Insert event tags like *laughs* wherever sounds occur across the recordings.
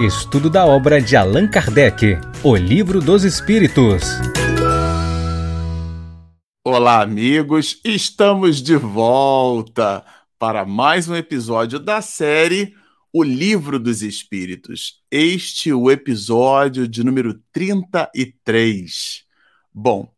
Estudo da obra de Allan Kardec, O Livro dos Espíritos. Olá, amigos, estamos de volta para mais um episódio da série O Livro dos Espíritos. Este é o episódio de número 33. Bom,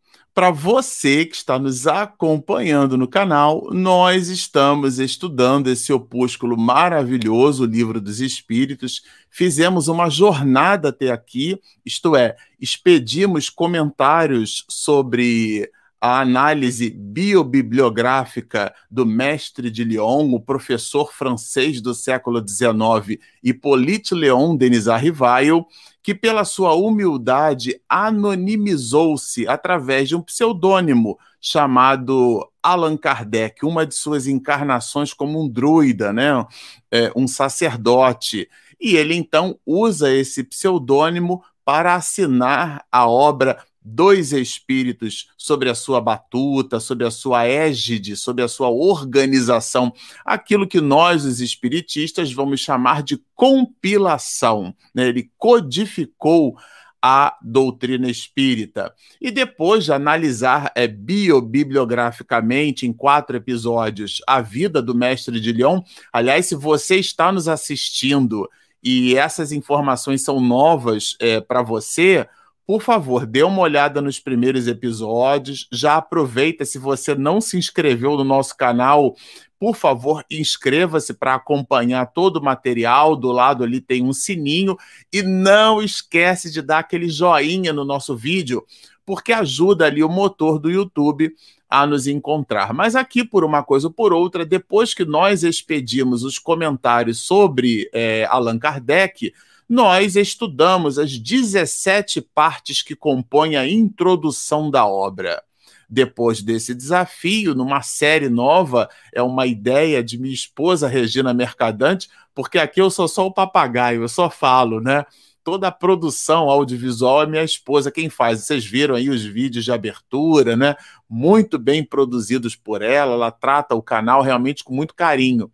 para você que está nos acompanhando no canal, nós estamos estudando esse opúsculo maravilhoso, o Livro dos Espíritos. Fizemos uma jornada até aqui, isto é, expedimos comentários sobre a análise biobibliográfica do mestre de Lyon, o professor francês do século XIX, Hippolyte Léon Denis Arrivail, que, pela sua humildade, anonimizou-se através de um pseudônimo chamado Allan Kardec, uma de suas encarnações como um druida, né? É, um sacerdote. E ele então usa esse pseudônimo para assinar a obra dois espíritos sobre a sua batuta, sobre a sua égide, sobre a sua organização, aquilo que nós, os espiritistas, vamos chamar de compilação. Né? Ele codificou a doutrina espírita. E depois de analisar é, biobibliograficamente, em quatro episódios, a vida do mestre de Lyon, aliás, se você está nos assistindo e essas informações são novas é, para você, por favor, dê uma olhada nos primeiros episódios. Já aproveita, se você não se inscreveu no nosso canal, por favor, inscreva-se para acompanhar todo o material. Do lado ali tem um sininho. E não esquece de dar aquele joinha no nosso vídeo, porque ajuda ali o motor do YouTube a nos encontrar. Mas aqui, por uma coisa ou por outra, depois que nós expedimos os comentários sobre é, Allan Kardec, nós estudamos as 17 partes que compõem a introdução da obra. Depois desse desafio, numa série nova, é uma ideia de minha esposa Regina Mercadante, porque aqui eu sou só o papagaio, eu só falo, né? Toda a produção audiovisual é minha esposa quem faz. Vocês viram aí os vídeos de abertura, né? Muito bem produzidos por ela, ela trata o canal realmente com muito carinho.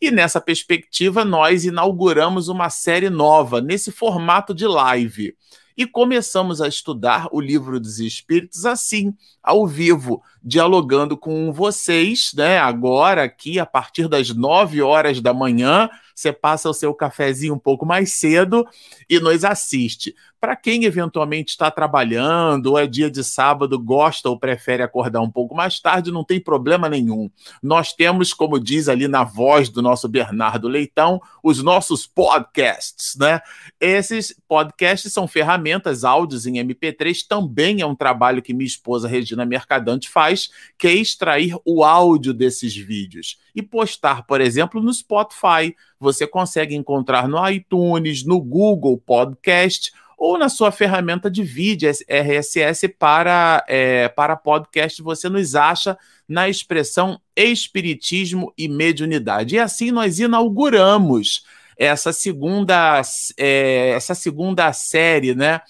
E nessa perspectiva, nós inauguramos uma série nova, nesse formato de live. E começamos a estudar o livro dos Espíritos assim, ao vivo, dialogando com vocês, né? Agora, aqui, a partir das 9 horas da manhã, você passa o seu cafezinho um pouco mais cedo e nos assiste. Para quem eventualmente está trabalhando, ou é dia de sábado, gosta ou prefere acordar um pouco mais tarde, não tem problema nenhum. Nós temos, como diz ali na voz do nosso Bernardo Leitão, os nossos podcasts, né? Esses podcasts são ferramentas, áudios em MP3, também é um trabalho que minha esposa Regina Mercadante faz, que é extrair o áudio desses vídeos e postar, por exemplo, no Spotify. Você consegue encontrar no iTunes, no Google Podcast ou na sua ferramenta de vídeo RSS para, é, para podcast, você nos acha na expressão Espiritismo e Mediunidade. E assim nós inauguramos essa segunda, é, essa segunda série, né?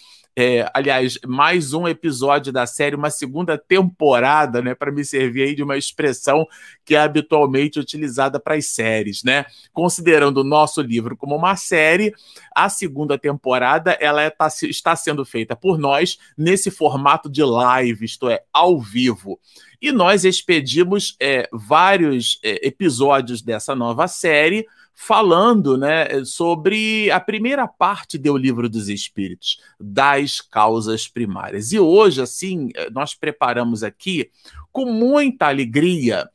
É, aliás, mais um episódio da série, uma segunda temporada, né, para me servir aí de uma expressão que é habitualmente utilizada para as séries, né? Considerando o nosso livro como uma série, a segunda temporada ela é, tá, está sendo feita por nós nesse formato de live, isto é, ao vivo. E nós expedimos é, vários é, episódios dessa nova série falando né, sobre a primeira parte do Livro dos Espíritos, das causas primárias. E hoje, assim, eh, nós preparamos aqui com muita alegria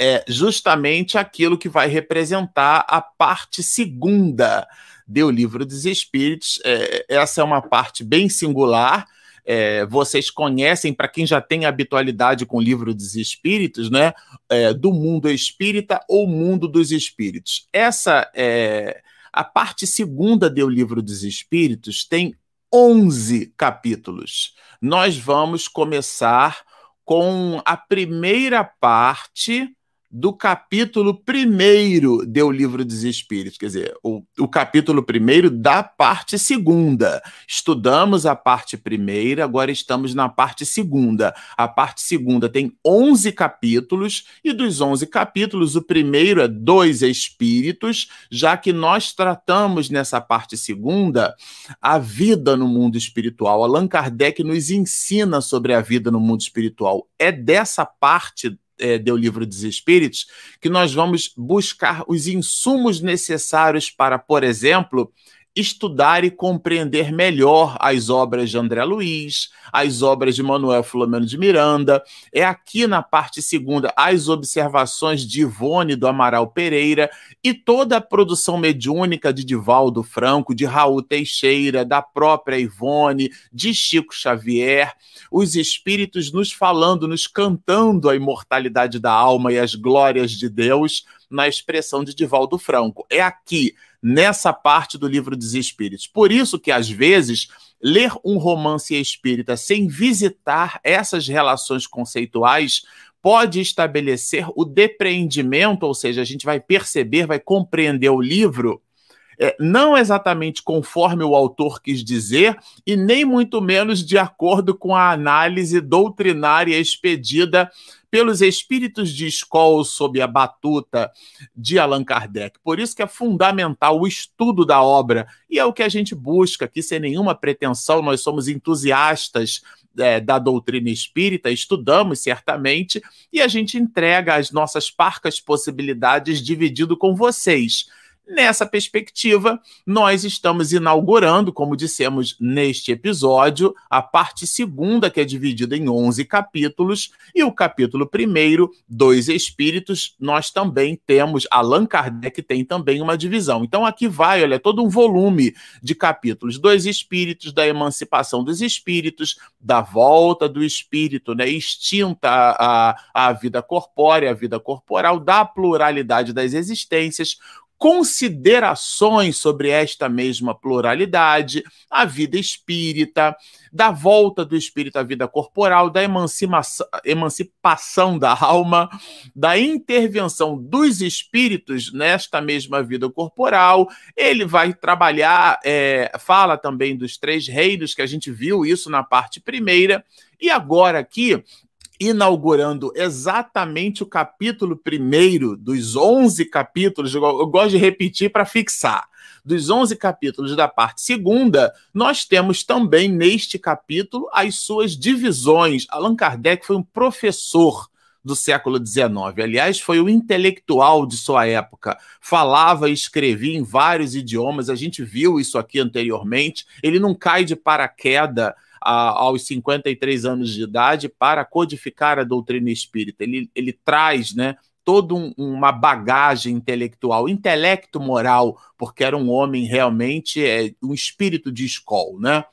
é, justamente aquilo que vai representar a parte segunda do Livro dos Espíritos. É, essa é uma parte bem singular é, vocês conhecem, para quem já tem habitualidade com o livro dos espíritos, né? É, do mundo espírita ou mundo dos espíritos. Essa é a parte segunda do livro dos espíritos tem 11 capítulos. Nós vamos começar com a primeira parte do capítulo primeiro do Livro dos Espíritos, quer dizer, o, o capítulo primeiro da parte segunda. Estudamos a parte primeira, agora estamos na parte segunda. A parte segunda tem 11 capítulos, e dos 11 capítulos, o primeiro é dois espíritos, já que nós tratamos nessa parte segunda a vida no mundo espiritual. Allan Kardec nos ensina sobre a vida no mundo espiritual. É dessa parte é, deu livro dos espíritos, que nós vamos buscar os insumos necessários para, por exemplo, estudar e compreender melhor as obras de André Luiz, as obras de Manuel Filomeno de Miranda. É aqui na parte segunda as observações de Ivone do Amaral Pereira e toda a produção mediúnica de Divaldo Franco, de Raul Teixeira, da própria Ivone, de Chico Xavier, os espíritos nos falando, nos cantando a imortalidade da alma e as glórias de Deus na expressão de Divaldo Franco. É aqui nessa parte do livro dos Espíritos. Por isso que, às vezes, ler um romance espírita sem visitar essas relações conceituais pode estabelecer o depreendimento, ou seja, a gente vai perceber, vai compreender o livro é, não exatamente conforme o autor quis dizer, e nem muito menos de acordo com a análise doutrinária expedida pelos espíritos de escola sob a batuta de Allan Kardec. Por isso que é fundamental o estudo da obra, e é o que a gente busca aqui, sem nenhuma pretensão, nós somos entusiastas é, da doutrina espírita, estudamos certamente, e a gente entrega as nossas parcas possibilidades dividido com vocês. Nessa perspectiva, nós estamos inaugurando, como dissemos neste episódio, a parte segunda, que é dividida em 11 capítulos, e o capítulo primeiro, Dois Espíritos, nós também temos, Allan Kardec tem também uma divisão. Então aqui vai, olha, todo um volume de capítulos, Dois Espíritos, da emancipação dos espíritos, da volta do espírito, né, extinta a, a vida corpórea, a vida corporal, da pluralidade das existências, considerações sobre esta mesma pluralidade, a vida espírita, da volta do espírito à vida corporal, da emancipação, da alma, da intervenção dos espíritos nesta mesma vida corporal. Ele vai trabalhar, é, fala também dos três reinos, que a gente viu isso na parte primeira, e agora aqui inaugurando exatamente o capítulo primeiro dos 11 capítulos, eu gosto de repetir para fixar. Dos 11 capítulos da parte segunda, nós temos também neste capítulo as suas divisões. Allan Kardec foi um professor do século XIX. Aliás, foi o intelectual de sua época. Falava e escrevia em vários idiomas. A gente viu isso aqui anteriormente. Ele não cai de paraquedas a, aos 53 anos de idade para codificar a doutrina espírita. Ele, ele traz né, toda um, uma bagagem intelectual, intelecto moral, porque era um homem realmente, é, um espírito de escola, né?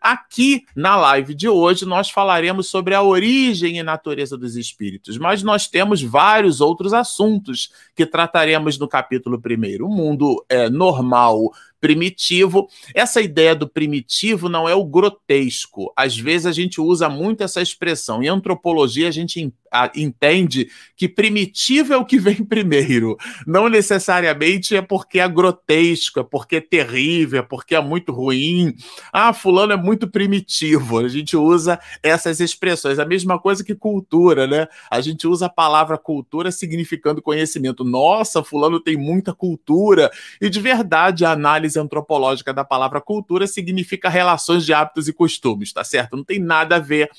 Aqui na live de hoje nós falaremos sobre a origem e natureza dos espíritos, mas nós temos vários outros assuntos que trataremos no capítulo primeiro. O mundo é, normal primitivo. Essa ideia do primitivo não é o grotesco. Às vezes a gente usa muito essa expressão. Em antropologia a gente entende que primitivo é o que vem primeiro. Não necessariamente é porque é grotesco, é porque é terrível, é porque é muito ruim. Ah, fulano é muito primitivo. A gente usa essas expressões. A mesma coisa que cultura, né? A gente usa a palavra cultura significando conhecimento. Nossa, fulano tem muita cultura. E de verdade, a análise antropológica da palavra cultura significa relações de hábitos e costumes, tá certo? Não tem nada a ver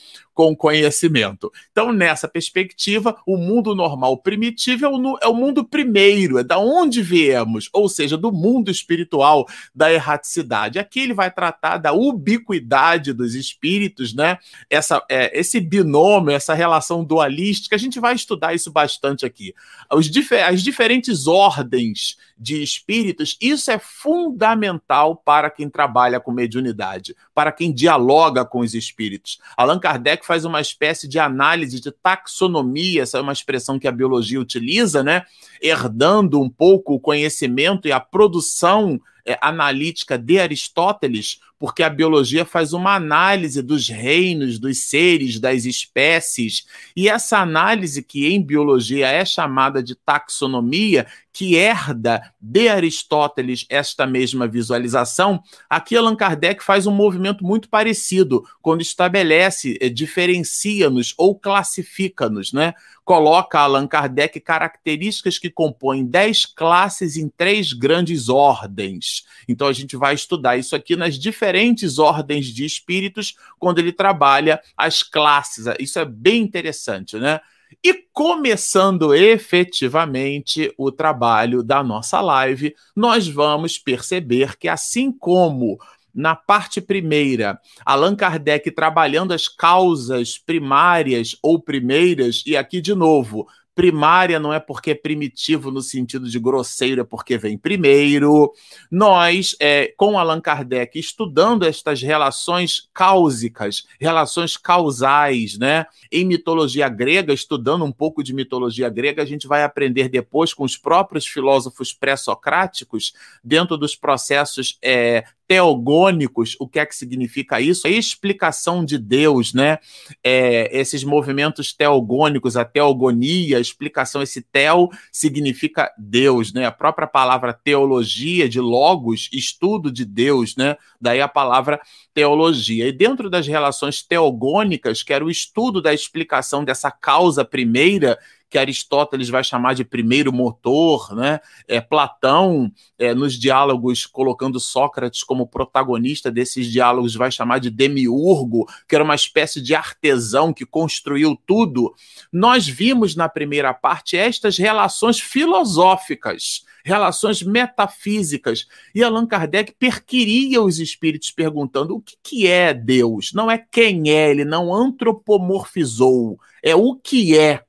com conhecimento. Então, nessa perspectiva, o mundo normal primitivo é o, é o mundo primeiro, é da onde viemos, ou seja, do mundo espiritual da erraticidade. Aqui ele vai tratar da ubiquidade dos espíritos, né? Essa, é, esse binômio, essa relação dualística, a gente vai estudar isso bastante aqui. As diferentes ordens de espíritos, isso é fundamental para quem trabalha com mediunidade, para quem dialoga com os espíritos. Allan Kardec faz uma espécie de análise de taxonomia, essa é uma expressão que a biologia utiliza, né? Herdando um pouco o conhecimento e a produção é, analítica de Aristóteles, porque a biologia faz uma análise dos reinos, dos seres, das espécies, e essa análise que em biologia é chamada de taxonomia, que herda de Aristóteles esta mesma visualização, aqui Allan Kardec faz um movimento muito parecido, quando estabelece, eh, diferencia-nos ou classifica-nos, né? Coloca Allan Kardec características que compõem dez classes em três grandes ordens. Então a gente vai estudar isso aqui nas diferentes ordens de espíritos, quando ele trabalha as classes. Isso é bem interessante, né? E começando efetivamente o trabalho da nossa live, nós vamos perceber que, assim como na parte primeira, Allan Kardec trabalhando as causas primárias ou primeiras, e aqui de novo, primária não é porque é primitivo no sentido de grosseiro, é porque vem primeiro. Nós, é, com Allan Kardec, estudando estas relações cáusicas, relações causais, né? Em mitologia grega, estudando um pouco de mitologia grega, a gente vai aprender depois com os próprios filósofos pré-socráticos, dentro dos processos é, teogônicos, o que é que significa isso? A explicação de Deus, né? É, esses movimentos teogônicos, a teogonia, a explicação, esse teo significa Deus, né? A própria palavra teologia, de logos, estudo de Deus, né? Daí a palavra teologia. E dentro das relações teogônicas, que era o estudo da explicação dessa causa primeira, que Aristóteles vai chamar de primeiro motor, né? É, Platão, é, nos diálogos, colocando Sócrates como protagonista desses diálogos, vai chamar de demiurgo, que era uma espécie de artesão que construiu tudo. Nós vimos na primeira parte estas relações filosóficas relações metafísicas. E Allan Kardec perquiria os espíritos perguntando o que, que é Deus. Não é quem é, ele não antropomorfizou, é o que é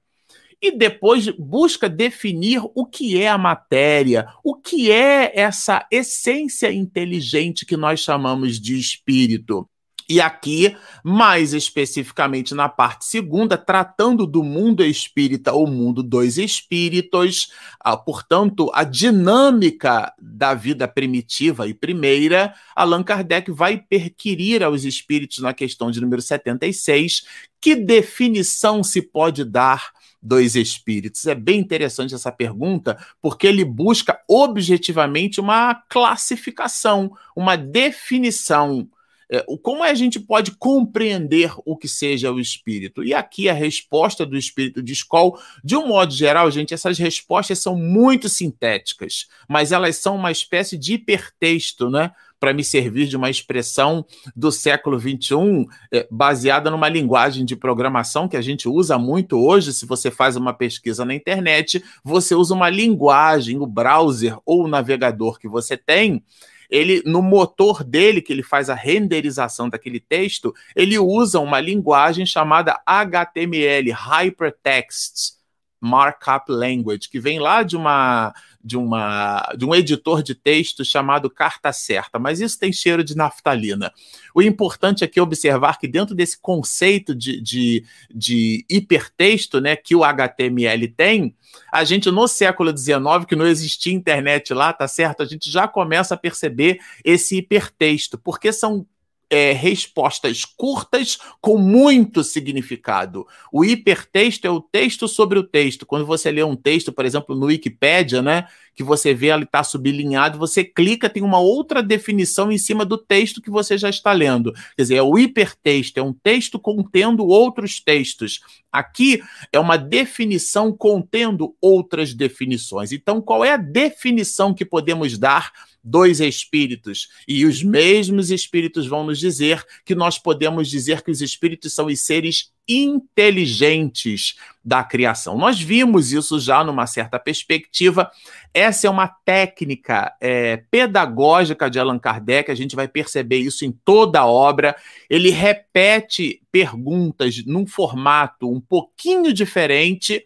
e depois busca definir o que é a matéria, o que é essa essência inteligente que nós chamamos de espírito. E aqui, mais especificamente na parte segunda, tratando do mundo espírita ou mundo dos espíritos, ah, portanto, a dinâmica da vida primitiva e primeira, Allan Kardec vai perquirir aos espíritos na questão de número 76 que definição se pode dar dos espíritos? É bem interessante essa pergunta, porque ele busca objetivamente uma classificação, uma definição. É, como a gente pode compreender o que seja o espírito? E aqui a resposta do espírito de Skoll, de um modo geral, gente, essas respostas são muito sintéticas, mas elas são uma espécie de hipertexto, né? Para me servir de uma expressão do século XXI, é, baseada numa linguagem de programação que a gente usa muito hoje. Se você faz uma pesquisa na internet, você usa uma linguagem, o browser ou o navegador que você tem ele no motor dele que ele faz a renderização daquele texto, ele usa uma linguagem chamada HTML, Hypertext Markup Language, que vem lá de uma de uma de um editor de texto chamado Carta Certa, mas isso tem cheiro de naftalina. O importante aqui é observar que dentro desse conceito de, de, de hipertexto, né, que o HTML tem, a gente no século XIX, que não existia internet lá, tá certo? A gente já começa a perceber esse hipertexto, porque são é, respostas curtas com muito significado. O hipertexto é o texto sobre o texto. Quando você lê um texto, por exemplo, no Wikipedia, né, que você vê ele está sublinhado, você clica, tem uma outra definição em cima do texto que você já está lendo. Quer dizer, é o hipertexto, é um texto contendo outros textos. Aqui é uma definição contendo outras definições. Então, qual é a definição que podemos dar dois espíritos. E os mesmos espíritos vão nos dizer que nós podemos dizer que os espíritos são os seres inteligentes da criação. Nós vimos isso já numa certa perspectiva. Essa é uma técnica é, pedagógica de Allan Kardec, a gente vai perceber isso em toda a obra. Ele repete perguntas num formato um pouquinho diferente,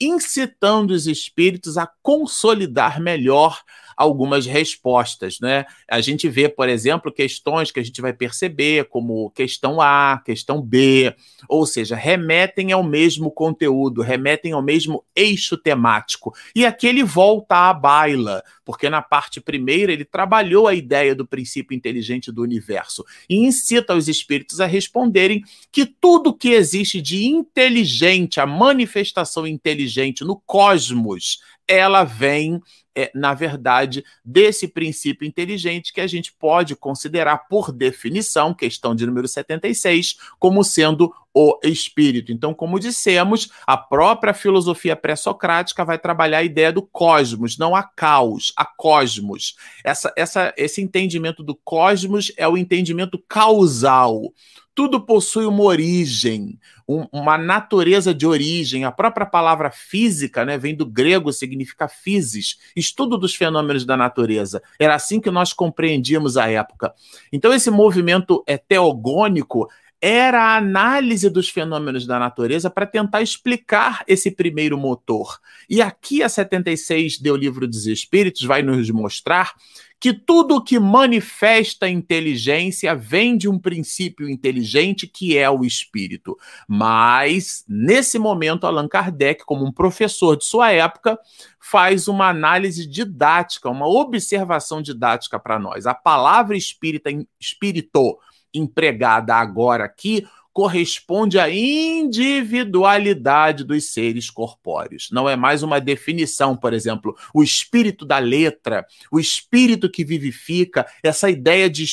incitando os espíritos a consolidar melhor algumas respostas, né? A gente vê, por exemplo, questões que a gente vai perceber, como questão A, questão B, ou seja, remetem ao mesmo conteúdo, remetem ao mesmo eixo temático. E aqui ele volta à baila, porque na parte primeira ele trabalhou a ideia do princípio inteligente do universo e incita os espíritos a responderem que tudo que existe de inteligente, a manifestação inteligente no cosmos, ela vem é, na verdade, desse princípio inteligente que a gente pode considerar, por definição, questão de número 76, como sendo o espírito. Então, como dissemos, a própria filosofia pré-socrática vai trabalhar a ideia do cosmos, não a caos, a cosmos. Essa, essa, esse entendimento do cosmos é o entendimento causal tudo possui uma origem, um, uma natureza de origem. A própria palavra física né, vem do grego, significa physis, estudo dos fenômenos da natureza. Era assim que nós compreendíamos a época. Então, esse movimento é teogônico era a análise dos fenômenos da natureza para tentar explicar esse primeiro motor. E aqui a 76 do Livro dos Espíritos vai nos mostrar que tudo que manifesta inteligência vem de um princípio inteligente que é o espírito. Mas, nesse momento, Allan Kardec, como um professor de sua época, faz uma análise didática, uma observação didática para nós. A palavra espírita, espírito, empregada agora aqui, corresponde à individualidade dos seres corpóreos. Não é mais uma definição, por exemplo, o espírito da letra, o espírito que vivifica, essa ideia de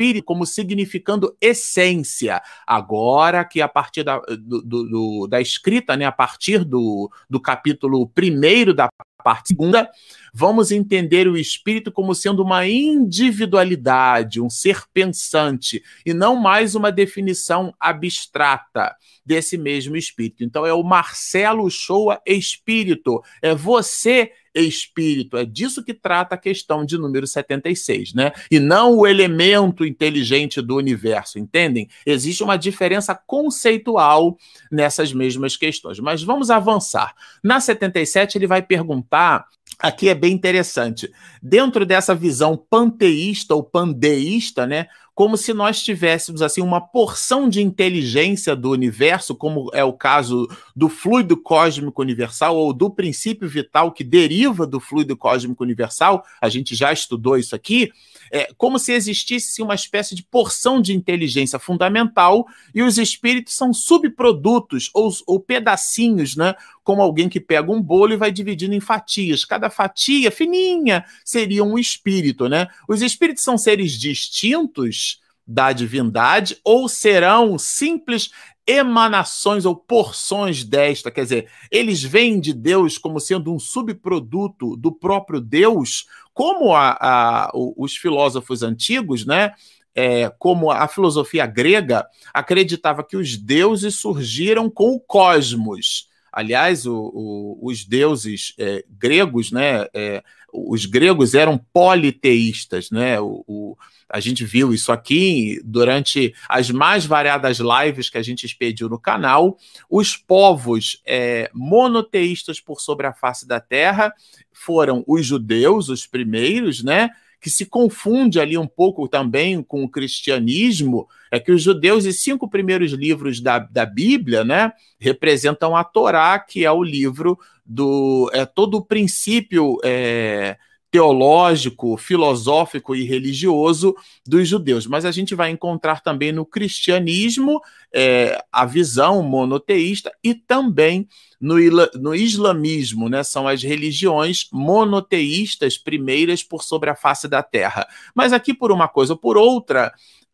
espírito como significando essência. Agora que a partir da, do, do, da escrita, né, a partir do, do capítulo primeiro da parte segunda, vamos entender o espírito como sendo uma individualidade, um ser pensante, e não mais uma definição abstrata desse mesmo espírito. Então é o Marcelo Shoa espírito, é você espírito. É disso que trata a questão de número 76, né? E não o elemento inteligente do universo, entendem? Existe uma diferença conceitual nessas mesmas questões. Mas vamos avançar. Na 77, ele vai perguntar aqui é bem interessante. Dentro dessa visão panteísta ou pandeísta, né, como se nós tivéssemos assim uma porção de inteligência do universo, como é o caso do fluido cósmico universal ou do princípio vital que deriva do fluido cósmico universal. A gente já estudou isso aqui é, como se existisse uma espécie de porção de inteligência fundamental e os espíritos são subprodutos ou, ou pedacinhos, né? Como alguém que pega um bolo e vai dividindo em fatias. Cada fatia fininha seria um espírito, né? Os espíritos são seres distintos da divindade ou serão simples emanações ou porções desta, quer dizer, eles vêm de Deus como sendo um subproduto do próprio Deus, como a, a, os filósofos antigos, né? É, como a filosofia grega acreditava que os deuses surgiram com o cosmos. Aliás, o, o, os deuses é, gregos, né? É, os gregos eram politeístas, né? O, a gente viu isso aqui durante as mais variadas lives que a gente expediu no canal. Os povos é, monoteístas por sobre a face da Terra foram os judeus, os primeiros, né? Que se confunde ali um pouco também com o cristianismo, é que os judeus, os cinco primeiros livros da, da Bíblia, né, representam a Torá, que é o livro do. é todo o princípio. É, teológico, filosófico e religioso dos judeus. Mas a gente vai encontrar também no cristianismo é, a visão monoteísta e também no, no islamismo, né? São as religiões monoteístas primeiras por sobre a face da terra. Mas aqui, por uma coisa ou por outra,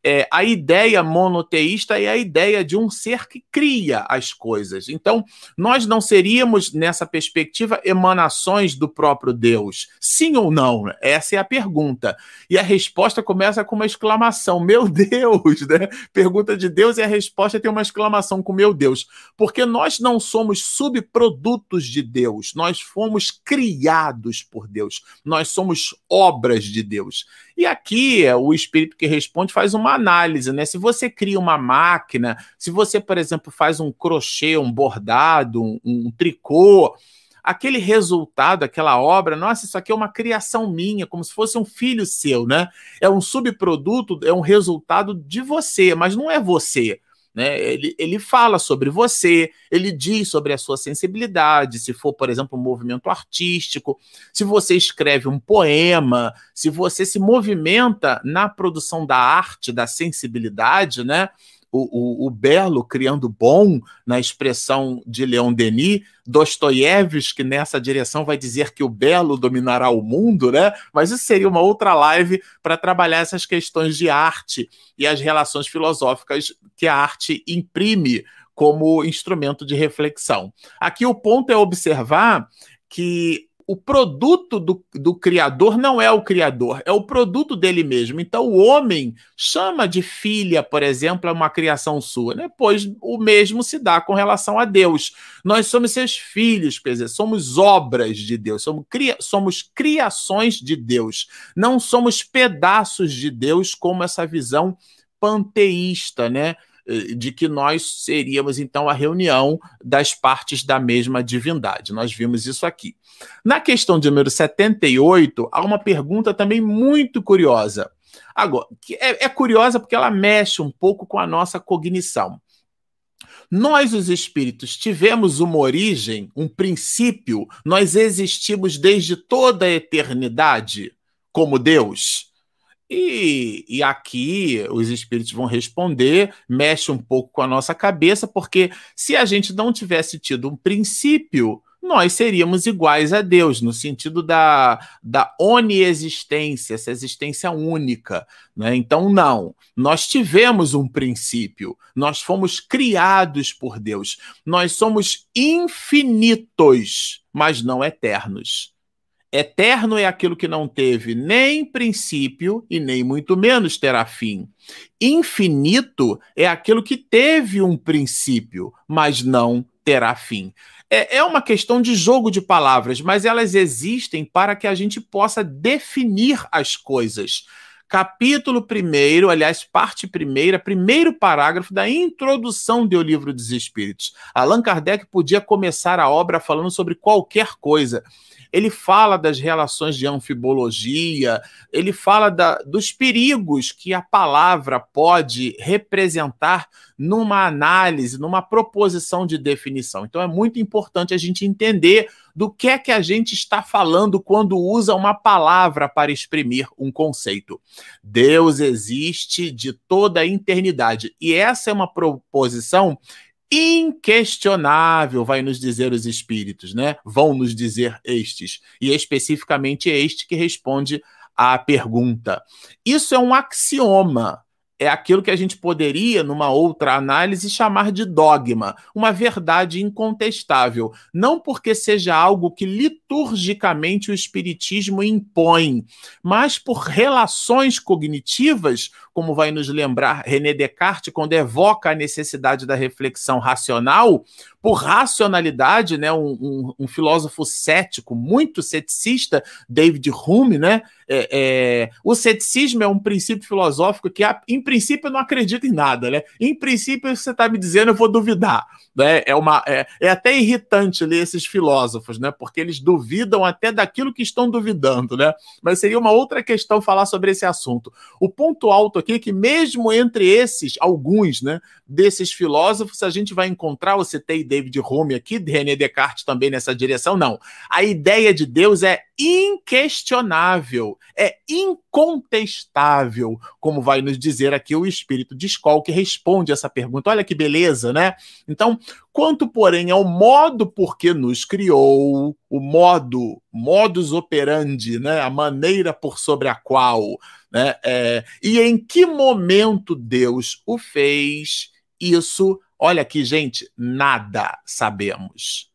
é, a ideia monoteísta é a ideia de um ser que cria as coisas. Então, nós não seríamos, nessa perspectiva, emanações do próprio Deus? Sim ou não? Essa é a pergunta. E a resposta começa com uma exclamação: Meu *laughs* Deus! Né? Pergunta de Deus e a resposta tem uma exclamação com meu Deus. Porque nós não somos subprodutos de Deus, nós fomos criados por Deus, nós somos obras de Deus. E aqui o espírito que responde faz uma análise, né? Se você cria uma máquina, se você, por exemplo, faz um crochê, um bordado, um, um tricô, aquele resultado, aquela obra, nossa, isso aqui é uma criação minha, como se fosse um filho seu, né? É um subproduto, é um resultado de você, mas não é você. Né? Ele, ele fala sobre você, ele diz sobre a sua sensibilidade, se for, por exemplo, um movimento artístico, se você escreve um poema, se você se movimenta na produção da arte, da sensibilidade, né? O, o, o, belo criando bom, na expressão de Leon Denis, Dostoiévski nessa direção vai dizer que o belo dominará o mundo, né? Mas isso seria uma outra live para trabalhar essas questões de arte e as relações filosóficas que a arte imprime como instrumento de reflexão. Aqui o ponto é observar que o produto do, do criador não é o criador, é o produto dele mesmo. Então, o homem chama de filha, por exemplo, uma criação sua, né? pois o mesmo se dá com relação a Deus. Nós somos seus filhos, quer dizer, somos obras de Deus, somos, cria somos criações de Deus, não somos pedaços de Deus, como essa visão panteísta, né? Eh, de que nós seríamos então a reunião das partes da mesma divindade. Nós vimos isso aqui. Na questão de número 78, há uma pergunta também muito curiosa. Agora, é, é curiosa porque ela mexe um pouco com a nossa cognição. Nós, os espíritos, tivemos uma origem, um princípio, nós existimos desde toda a eternidade como Deus. E, e, aqui os espíritos vão responder, mexe um pouco com a nossa cabeça, porque se a gente não tivesse tido um princípio, nós seríamos iguais a Deus, no sentido da, da oniexistência, essa existência única. Né? Então, não. Nós tivemos um princípio, nós fomos criados por Deus, nós somos infinitos, mas não eternos. Eterno é aquilo que não teve nem princípio e nem muito menos terá fim. Infinito é aquilo que teve um princípio, mas não terá fim. É, é uma questão de jogo de palavras, mas elas existem para que a gente possa definir as coisas. Capítulo primeiro, aliás, parte primeira, primeiro parágrafo da introdução do Livro dos Espíritos. Allan Kardec podia começar a obra falando sobre qualquer coisa ele fala das relações de anfibologia, ele fala da, dos perigos que a palavra pode representar numa análise, numa proposição de definição. Então é muito importante a gente entender do que é que a gente está falando quando usa uma palavra para exprimir um conceito. Deus existe de toda a eternidade. E essa é uma proposição inquestionável, vai nos dizer os espíritos, né? Vão nos dizer estes, e especificamente este que responde à pergunta. Isso é um axioma é aquilo que a gente poderia, numa outra análise, chamar de dogma, uma verdade incontestável. Não porque seja algo que liturgicamente o Espiritismo impõe, mas por relações cognitivas, como vai nos lembrar René Descartes quando evoca a necessidade da reflexão racional, por racionalidade, né, um, um, um filósofo cético, muito ceticista, David Hume, né, é, é, o ceticismo é um princípio filosófico que, em princípio, não acredita em nada, né? Em princípio, você está me dizendo, eu vou duvidar. Né? É, uma, é, é até irritante ler esses filósofos, né? Porque eles duvidam até daquilo que estão duvidando, né? Mas seria uma outra questão falar sobre esse assunto. O ponto alto aqui que, mesmo entre esses, alguns, né, desses filósofos, a gente vai encontrar, eu citei David Hume aqui, René Descartes também nessa direção, não. A ideia de Deus é inquestionável, é incontestável, como vai nos dizer aqui o espírito de Skoll, que responde essa pergunta. Olha que beleza, né? Então, quanto, porém, ao modo por que nos criou, o modo, modus operandi, né? a maneira por sobre a qual, né? É, e em que momento Deus o fez, isso, olha aqui, gente, nada sabemos.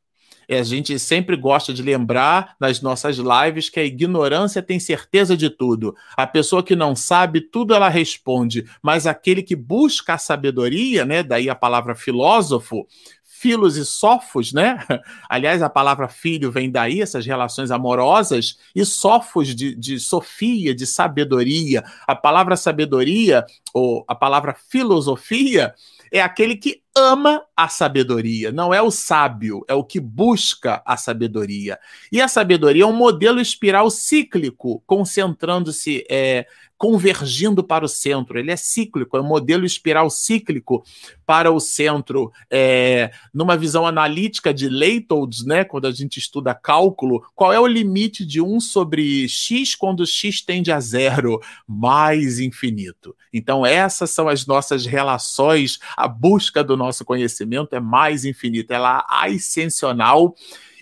É, a gente sempre gosta de lembrar nas nossas lives que a ignorância tem certeza de tudo. A pessoa que não sabe, tudo ela responde, mas aquele que busca a sabedoria, né, daí a palavra filósofo, filos e sofos, né? *laughs* Aliás, a palavra filho vem daí, essas relações amorosas, e sofos de, de sofia, de sabedoria. A palavra sabedoria, ou a palavra filosofia, é aquele que ama a sabedoria, não é o sábio, é o que busca a sabedoria. E a sabedoria é um modelo espiral cíclico, concentrando-se é, convergindo para o centro. Ele é cíclico, é um modelo espiral cíclico para o centro. É, numa visão analítica de Leitolds, né, quando a gente estuda cálculo, qual é o limite de 1 sobre x quando x tende a zero? Mais infinito. Então, essas são as nossas relações, a busca do nosso conhecimento é mais infinita, ela é ascensional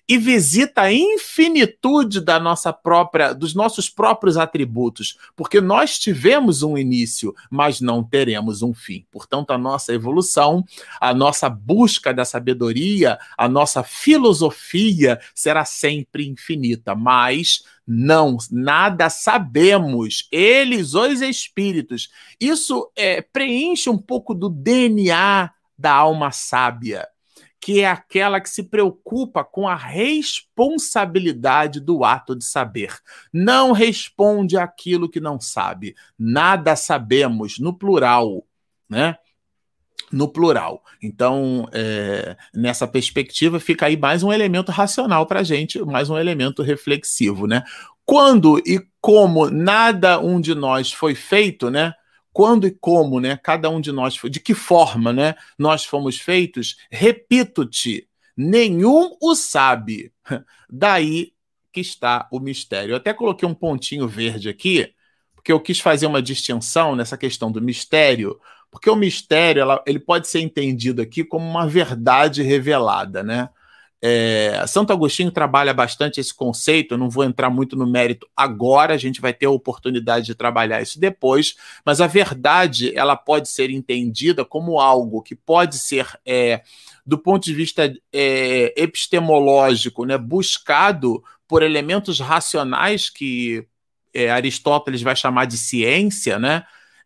e visita a infinitude da nossa própria, dos nossos próprios atributos, porque nós tivemos um início, mas não teremos um fim. Portanto, a nossa evolução, a nossa busca da sabedoria, a nossa filosofia será sempre infinita, mas não, nada sabemos. Eles, os espíritos. Isso é, preenche um pouco do DNA da alma sábia que é aquela que se preocupa com a responsabilidade do ato de saber. Não responde aquilo que não sabe. Nada sabemos, no plural, né? No plural. Então, é, nessa perspectiva, fica aí mais um elemento racional para a gente, mais um elemento reflexivo, né? Quando e como nada um de nós foi feito, né? Quando e como, né? Cada um de nós, de que forma, né? Nós fomos feitos. Repito-te, nenhum o sabe. *laughs* Daí que está o mistério. Eu até coloquei um pontinho verde aqui, porque eu quis fazer uma distinção nessa questão do mistério, porque o mistério ela, ele pode ser entendido aqui como uma verdade revelada, né? É, Santo Agostinho trabalha bastante esse conceito, eu não vou entrar muito no mérito agora, a gente vai ter a oportunidade de trabalhar isso depois, mas a verdade ela pode ser entendida como algo que pode ser, é, do ponto de vista é, epistemológico, né, buscado por elementos racionais que é, Aristóteles vai chamar de ciência, né?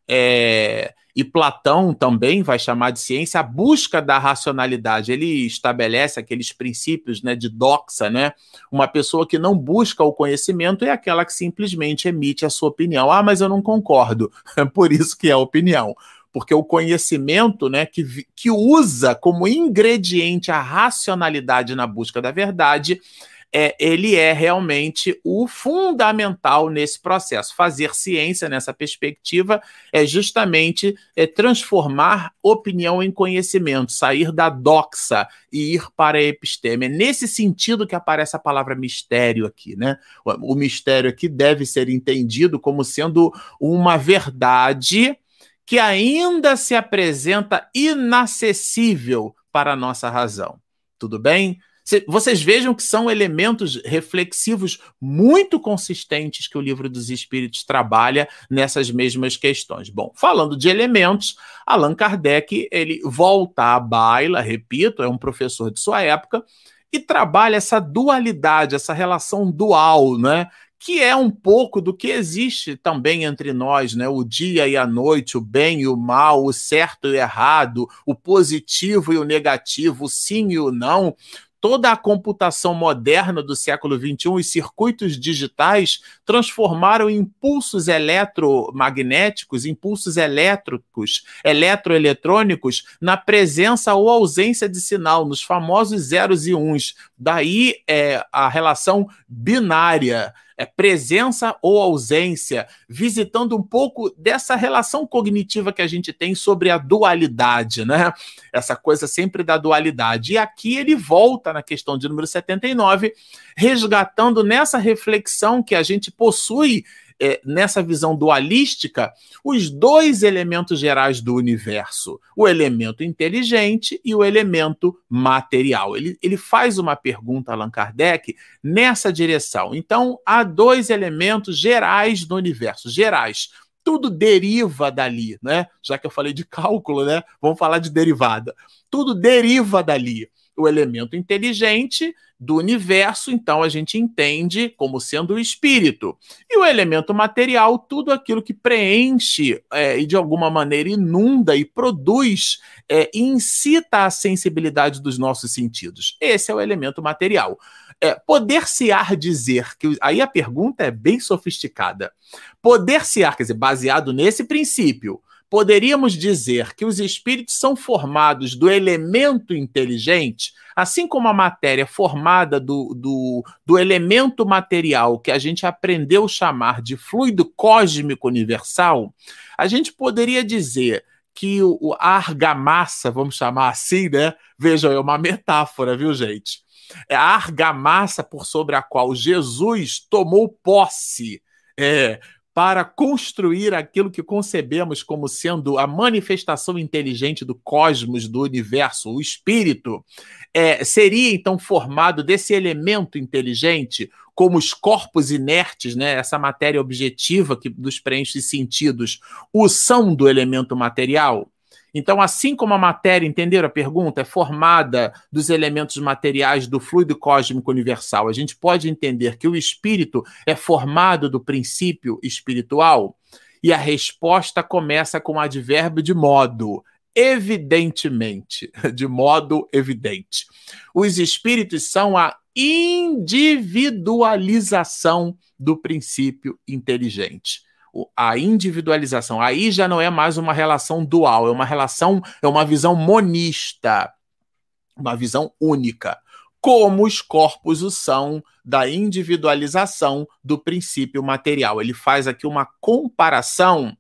É, e Platão também vai chamar de ciência a busca da racionalidade. Ele estabelece aqueles princípios né, de doxa, né? Uma pessoa que não busca o conhecimento é aquela que simplesmente emite a sua opinião. Ah, mas eu não concordo. *laughs* Por isso que é opinião. Porque o conhecimento né, que, que usa como ingrediente a racionalidade na busca da verdade é, ele é realmente o fundamental nesse processo. Fazer ciência nessa perspectiva é justamente é, transformar opinião em conhecimento, sair da doxa e ir para a episteme. É nesse sentido que aparece a palavra mistério aqui, né? O, o mistério aqui deve ser entendido como sendo uma verdade que ainda se apresenta inacessível para a nossa razão. Tudo bem? Vocês vejam que são elementos reflexivos muito consistentes que o livro dos Espíritos trabalha nessas mesmas questões. Bom, falando de elementos, Allan Kardec ele volta à baila, repito, é um professor de sua época e trabalha essa dualidade, essa relação dual, né? que é um pouco do que existe também entre nós, né? O dia e a noite, o bem e o mal, o certo e o errado, o positivo e o negativo, o sim e o não toda a computação moderna do século XXI, os circuitos digitais transformaram impulsos eletromagnéticos, impulsos elétricos, eletroeletrônicos, na presença ou ausência de sinal, nos famosos zeros e uns. Daí é, a relação binária é presença ou ausência, visitando um pouco dessa relação cognitiva que a gente tem sobre a dualidade, né? Essa coisa sempre da dualidade. E aqui ele volta na questão de número 79, resgatando nessa reflexão que a gente possui é, nessa visão dualística, os dois elementos gerais do universo: o elemento inteligente e o elemento material. Ele, ele faz uma pergunta, Allan Kardec, nessa direção. Então, há dois elementos gerais do universo gerais. Tudo deriva dali, né? Já que eu falei de cálculo, né? Vamos falar de derivada. Tudo deriva dali. O elemento inteligente do universo, então a gente entende como sendo o espírito. E o elemento material, tudo aquilo que preenche é, e de alguma maneira inunda e produz é, e incita a sensibilidade dos nossos sentidos. Esse é o elemento material. É, Poder-se-ar dizer que. Aí a pergunta é bem sofisticada. Poder-se-ar, quer dizer, baseado nesse princípio, poderíamos dizer que os espíritos são formados do elemento inteligente, assim como a matéria formada do, do, do elemento material que a gente aprendeu chamar de fluido cósmico universal, a gente poderia dizer que o, a argamassa, vamos chamar assim, né? Vejam, é uma metáfora, viu, gente? É a argamassa por sobre a qual Jesus tomou posse. É, para construir aquilo que concebemos como sendo a manifestação inteligente do cosmos, do universo, o espírito, é, seria então formado desse elemento inteligente, como os corpos inertes, né, essa matéria objetiva que nos preenche sentidos, o são do elemento material? Então, assim como a matéria, entenderam a pergunta, é formada dos elementos materiais do fluido cósmico universal, a gente pode entender que o espírito é formado do princípio espiritual? E a resposta começa com o advérbio de modo. Evidentemente, *laughs* de modo evidente. Os espíritos são a individualização do princípio inteligente a individualização. Aí já não é mais uma relação dual, é uma relação, é uma visão monista, uma visão única. Como os corpos o são da individualização do princípio material. Ele faz aqui uma comparação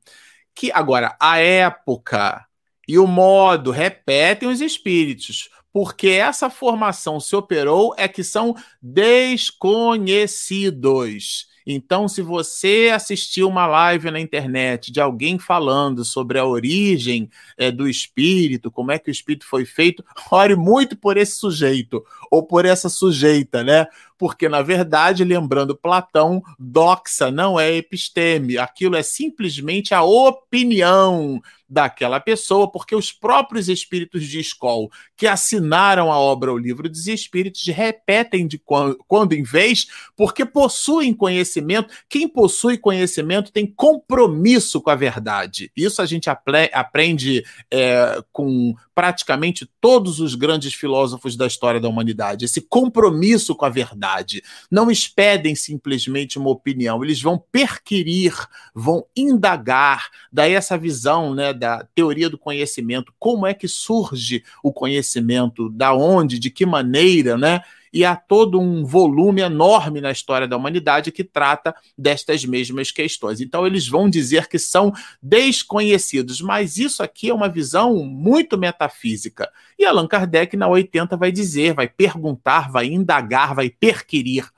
que, agora, a época e o modo repetem os espíritos, porque essa formação se operou é que são desconhecidos. Então, se você assistiu uma live na internet de alguém falando sobre a origem é, do espírito, como é que o espírito foi feito, *laughs* ore muito por esse sujeito ou por essa sujeita, né? Porque, na verdade, lembrando Platão, doxa não é episteme, aquilo é simplesmente a opinião daquela pessoa, porque os próprios espíritos de escola que assinaram a obra O Livro dos Espíritos repetem de quando, quando em vez, porque possuem conhecimento. Quem possui conhecimento tem compromisso com a verdade. Isso a gente aprende é, com praticamente todos os grandes filósofos da história da humanidade. Esse compromisso com a verdade. Não expedem simplesmente uma opinião, eles vão perquirir, vão indagar. Daí essa visão né, da teoria do conhecimento, como é que surge o conhecimento, da onde, de que maneira, né? E há todo um volume enorme na história da humanidade que trata destas mesmas questões. Então, eles vão dizer que são desconhecidos, mas isso aqui é uma visão muito metafísica. E Allan Kardec, na 80, vai dizer, vai perguntar, vai indagar, vai perquirir.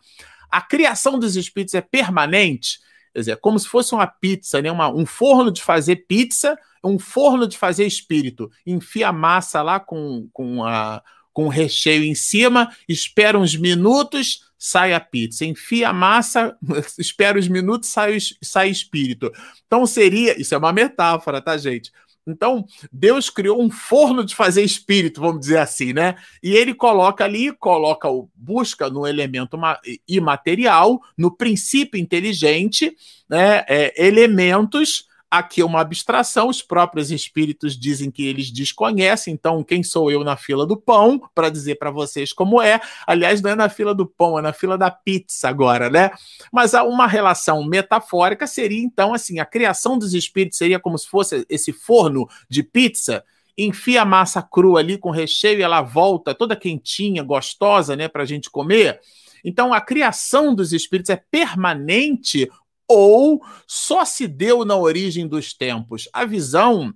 A criação dos espíritos é permanente? Quer dizer, é como se fosse uma pizza, né? Uma, um forno de fazer pizza, um forno de fazer espírito. Enfia a massa lá com, com, a, com recheio em cima, espera uns minutos, sai a pizza. Enfia a massa, *laughs* espera uns minutos, sai, sai espírito. Então seria. Isso é uma metáfora, tá, gente? Então, Deus criou um forno de fazer espírito, vamos dizer assim, né? E ele coloca ali, coloca o busca no elemento imaterial, no princípio inteligente, né? É, elementos Aqui é uma abstração, os próprios espíritos dizem que eles desconhecem, então quem sou eu na fila do pão para dizer para vocês como é? Aliás, não é na fila do pão, é na fila da pizza agora, né? Mas uma relação metafórica seria então assim, a criação dos espíritos seria como se fosse esse forno de pizza enfia a massa crua ali com recheio e ela volta toda quentinha, gostosa, né, para a gente comer. Então, a criação dos espíritos é permanente ou só se deu na origem dos tempos? A visão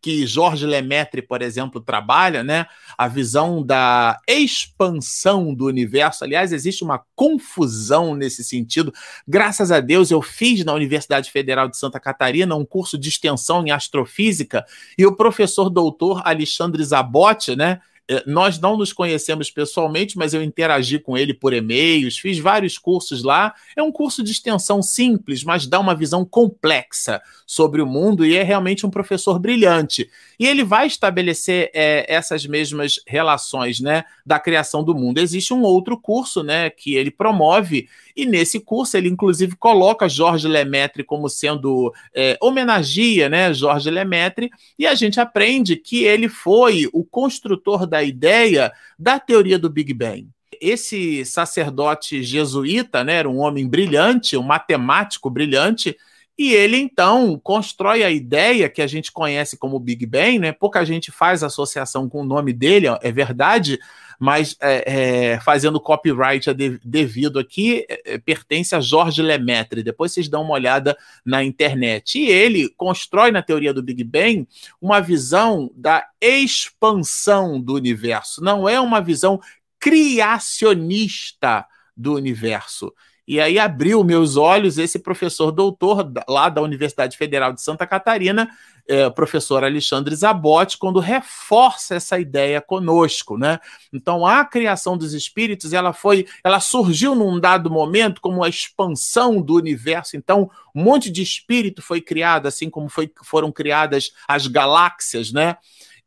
que Jorge Lemaitre, por exemplo, trabalha, né? A visão da expansão do universo. Aliás, existe uma confusão nesse sentido. Graças a Deus, eu fiz na Universidade Federal de Santa Catarina um curso de extensão em astrofísica e o professor doutor Alexandre Zabotti, né? É, nós não nos conhecemos pessoalmente, mas eu interagi com ele por e-mails, fiz vários cursos lá. É um curso de extensão simples, mas dá uma visão complexa sobre o mundo e é realmente um professor brilhante. E ele vai estabelecer é, essas mesmas relações, né, da criação do mundo. Existe um outro curso, né, que ele promove e nesse curso ele inclusive coloca Jorge Lemaitre como sendo é, homenageia, né, Jorge Lemaitre, e a gente aprende que ele foi o construtor da ideia da teoria do Big Bang esse sacerdote jesuíta, né, era um homem brilhante, um matemático brilhante, e ele então constrói a ideia que a gente conhece como Big Bang, né? Pouca gente faz associação com o nome dele, é verdade, mas é, é, fazendo copyright devido aqui, é, é, pertence a Jorge Lemaitre. Depois vocês dão uma olhada na internet. E ele constrói na teoria do Big Bang uma visão da expansão do universo. Não é uma visão criacionista do universo. E aí abriu meus olhos esse professor doutor lá da Universidade Federal de Santa Catarina, é, professor Alexandre Zabotti, quando reforça essa ideia conosco, né? Então a criação dos espíritos, ela foi, ela surgiu num dado momento como a expansão do universo. Então um monte de espírito foi criado, assim como foi, foram criadas as galáxias, né?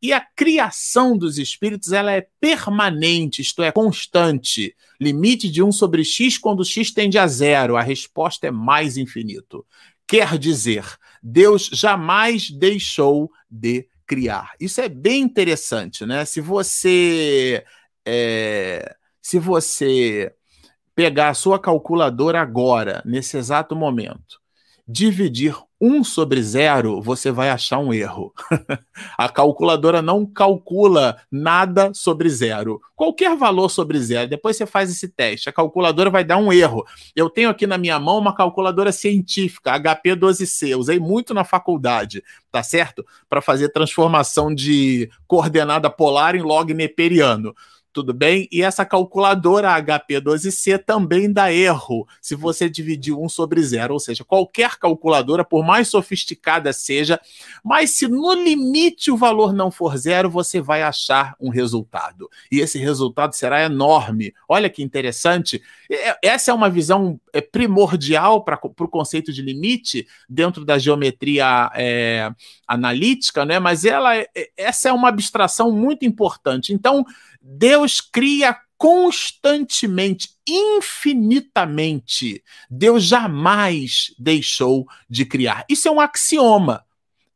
E a criação dos espíritos ela é permanente, isto é, constante. Limite de 1 sobre x quando x tende a zero. A resposta é mais infinito. Quer dizer, Deus jamais deixou de criar. Isso é bem interessante, né? Se você é, se você pegar a sua calculadora agora, nesse exato momento, dividir 1 sobre zero, você vai achar um erro. *laughs* a calculadora não calcula nada sobre zero. Qualquer valor sobre zero. Depois você faz esse teste. A calculadora vai dar um erro. Eu tenho aqui na minha mão uma calculadora científica, HP12C. Usei muito na faculdade, tá certo? Para fazer transformação de coordenada polar em log neperiano tudo bem? E essa calculadora HP12C também dá erro se você dividir 1 sobre 0, ou seja, qualquer calculadora, por mais sofisticada seja, mas se no limite o valor não for zero, você vai achar um resultado. E esse resultado será enorme. Olha que interessante. Essa é uma visão é, primordial para o conceito de limite dentro da geometria é, analítica, né? mas ela, é, essa é uma abstração muito importante. Então, Deus cria constantemente, infinitamente. Deus jamais deixou de criar. Isso é um axioma,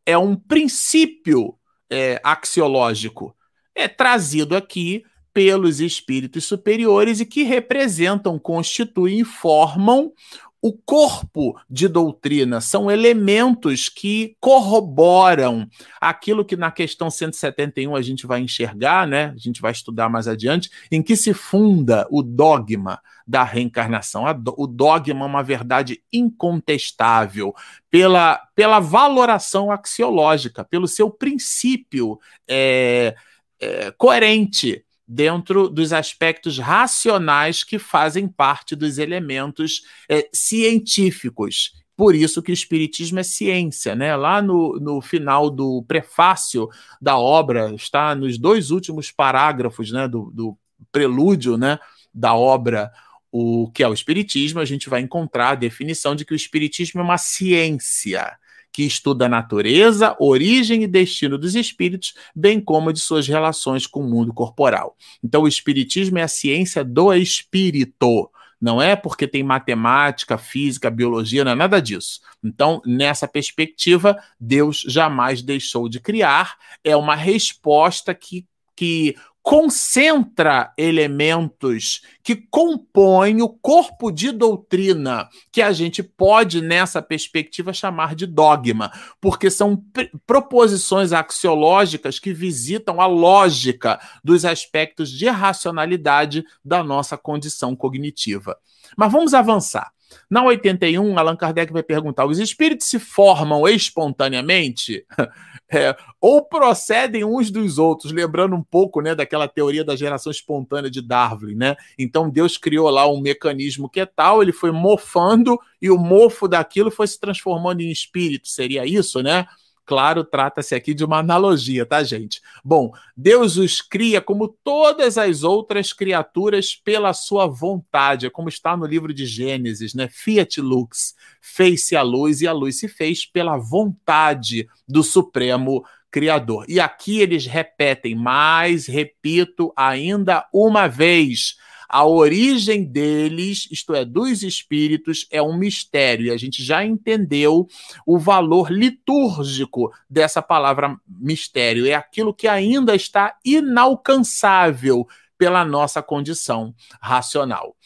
é um princípio é, axiológico. É trazido aqui pelos espíritos superiores e que representam, constituem e formam o corpo de doutrina são elementos que corroboram aquilo que na questão 171 a gente vai enxergar, né? A gente vai estudar mais adiante, em que se funda o dogma da reencarnação. O dogma é uma verdade incontestável pela, pela valoração axiológica, pelo seu princípio é, é, coerente dentro dos aspectos racionais que fazem parte dos elementos é, científicos. Por isso que o Espiritismo é ciência, né? Lá no, no final do prefácio da obra, está nos dois últimos parágrafos né, do, do prelúdio né, da obra, o que é o Espiritismo, a gente vai encontrar a definição de que o Espiritismo é uma ciência que estuda a natureza, origem e destino dos espíritos, bem como de suas relações com o mundo corporal. Então, o espiritismo é a ciência do espírito. Não é porque tem matemática, física, biologia, não é nada disso. Então, nessa perspectiva, Deus jamais deixou de criar. É uma resposta que, que concentra elementos que compõem o corpo de doutrina, que a gente pode, nessa perspectiva, chamar de dogma, porque são proposições axiológicas que visitam a lógica dos aspectos de racionalidade da nossa condição cognitiva. Mas vamos avançar. Na 81, Allan Kardec vai perguntar: os espíritos se formam espontaneamente? *laughs* É, ou procedem uns dos outros, lembrando um pouco né, daquela teoria da geração espontânea de Darwin. Né? Então Deus criou lá um mecanismo que é tal, ele foi mofando e o mofo daquilo foi se transformando em espírito. Seria isso, né? Claro, trata-se aqui de uma analogia, tá, gente? Bom, Deus os cria como todas as outras criaturas pela sua vontade, é como está no livro de Gênesis, né? Fiat lux, fez-se a luz e a luz se fez pela vontade do Supremo Criador. E aqui eles repetem, mas repito ainda uma vez, a origem deles, isto é, dos espíritos, é um mistério. E a gente já entendeu o valor litúrgico dessa palavra mistério. É aquilo que ainda está inalcançável pela nossa condição racional.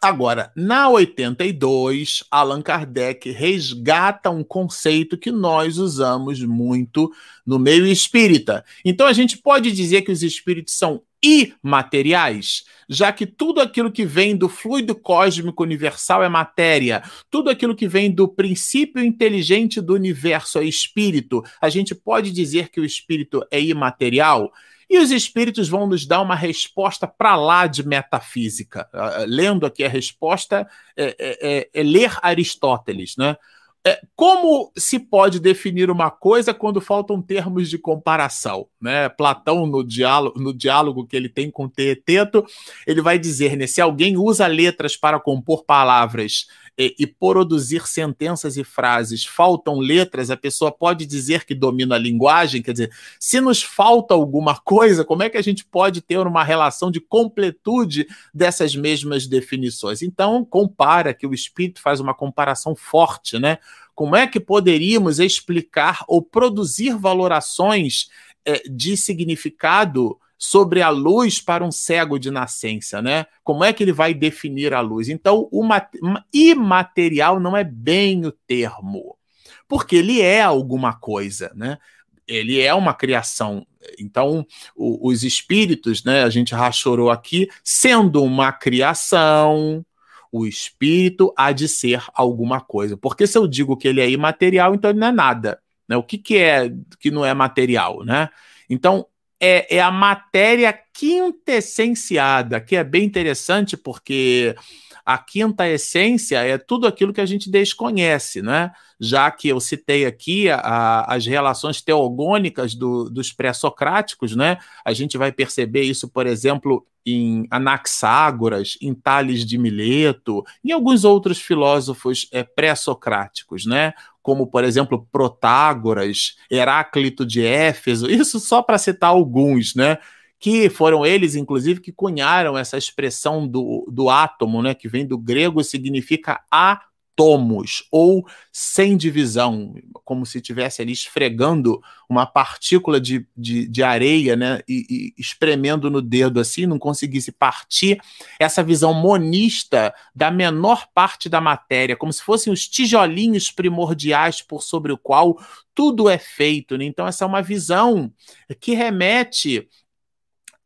Agora, na 82, Allan Kardec resgata um conceito que nós usamos muito no meio espírita. Então, a gente pode dizer que os espíritos são imateriais, já que tudo aquilo que vem do fluido cósmico universal é matéria, tudo aquilo que vem do princípio inteligente do universo é espírito, a gente pode dizer que o espírito é imaterial? E os espíritos vão nos dar uma resposta para lá de metafísica. Uh, lendo aqui a resposta, é, é, é, é ler Aristóteles, né? É, como se pode definir uma coisa quando faltam termos de comparação? Né? Platão, no diálogo, no diálogo que ele tem com Teeteto, ele vai dizer: né, se alguém usa letras para compor palavras e, e produzir sentenças e frases, faltam letras, a pessoa pode dizer que domina a linguagem? Quer dizer, se nos falta alguma coisa, como é que a gente pode ter uma relação de completude dessas mesmas definições? Então, compara que o espírito faz uma comparação forte, né? Como é que poderíamos explicar ou produzir valorações é, de significado sobre a luz para um cego de nascença, né? Como é que ele vai definir a luz? Então, o imaterial não é bem o termo, porque ele é alguma coisa, né? Ele é uma criação. Então, o, os espíritos, né? A gente rachorou aqui, sendo uma criação, o espírito há de ser alguma coisa. Porque se eu digo que ele é imaterial, então ele não é nada. Né? O que, que é que não é material, né? Então, é, é a matéria quintessenciada, que é bem interessante porque a quinta essência é tudo aquilo que a gente desconhece, né? Já que eu citei aqui a, as relações teogônicas do, dos pré-socráticos, né? A gente vai perceber isso, por exemplo, em Anaxágoras, em Tales de Mileto, e alguns outros filósofos é, pré-socráticos, né? Como, por exemplo, Protágoras, Heráclito de Éfeso, isso só para citar alguns, né? Que foram eles, inclusive, que cunharam essa expressão do, do átomo, né, que vem do grego e significa átomos, ou sem divisão, como se estivesse ali esfregando uma partícula de, de, de areia, né, e, e, espremendo no dedo assim, não conseguisse partir, essa visão monista da menor parte da matéria, como se fossem os tijolinhos primordiais por sobre o qual tudo é feito. Né? Então, essa é uma visão que remete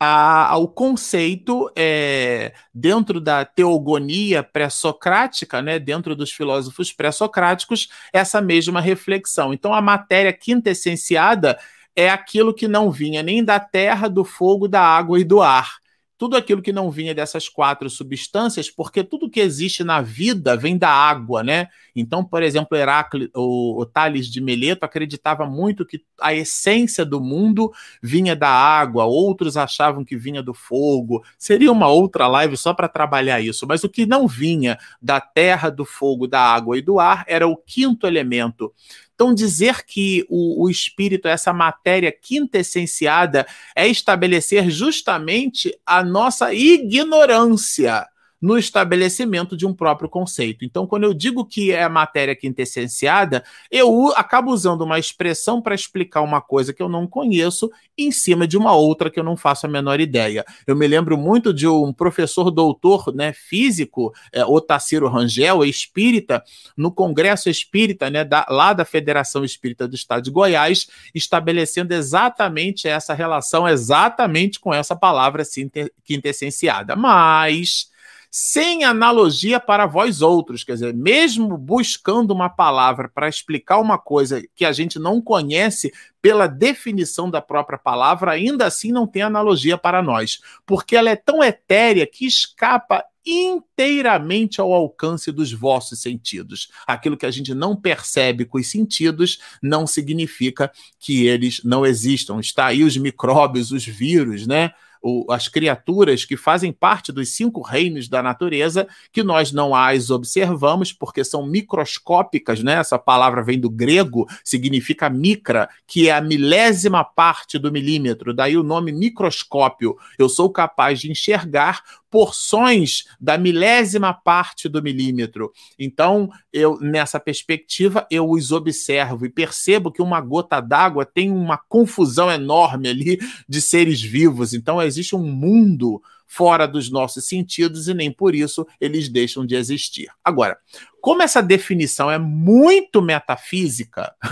a, ao conceito é, dentro da teogonia pré-socrática, né, dentro dos filósofos pré-socráticos, essa mesma reflexão. Então, a matéria quintessenciada é aquilo que não vinha nem da terra, do fogo, da água e do ar tudo aquilo que não vinha dessas quatro substâncias, porque tudo que existe na vida vem da água, né? Então, por exemplo, Heráclito, o, o Tales de Meleto acreditava muito que a essência do mundo vinha da água, outros achavam que vinha do fogo. Seria uma outra live só para trabalhar isso, mas o que não vinha da terra, do fogo, da água e do ar era o quinto elemento. Então, dizer que o, o espírito essa matéria quintessenciada é estabelecer justamente a nossa ignorância no estabelecimento de um próprio conceito. Então, quando eu digo que é a matéria quintessenciada, eu acabo usando uma expressão para explicar uma coisa que eu não conheço em cima de uma outra que eu não faço a menor ideia. Eu me lembro muito de um professor doutor né, físico, é, Otaciro Rangel, espírita, no Congresso Espírita, né, da, lá da Federação Espírita do Estado de Goiás, estabelecendo exatamente essa relação, exatamente com essa palavra quintessenciada. Mas sem analogia para vós outros. Quer dizer, mesmo buscando uma palavra para explicar uma coisa que a gente não conhece pela definição da própria palavra, ainda assim não tem analogia para nós, porque ela é tão etérea que escapa inteiramente ao alcance dos vossos sentidos. Aquilo que a gente não percebe com os sentidos não significa que eles não existam. Está aí os micróbios, os vírus, né? O, as criaturas que fazem parte dos cinco reinos da natureza, que nós não as observamos porque são microscópicas, né? Essa palavra vem do grego, significa micra, que é a milésima parte do milímetro, daí o nome microscópio. Eu sou capaz de enxergar porções da milésima parte do milímetro. Então, eu nessa perspectiva, eu os observo e percebo que uma gota d'água tem uma confusão enorme ali de seres vivos. Então, existe um mundo fora dos nossos sentidos e nem por isso eles deixam de existir. Agora, como essa definição é muito metafísica, *laughs*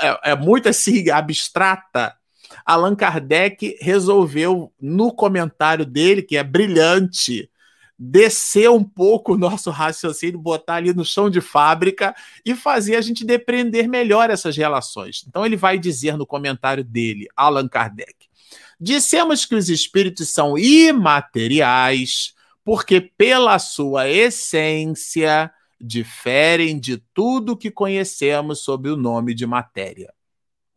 é, é muito assim abstrata, Allan Kardec resolveu, no comentário dele, que é brilhante, descer um pouco o nosso raciocínio, botar ali no chão de fábrica e fazer a gente depreender melhor essas relações. Então ele vai dizer no comentário dele, Allan Kardec: Dissemos que os espíritos são imateriais, porque pela sua essência diferem de tudo que conhecemos sob o nome de matéria.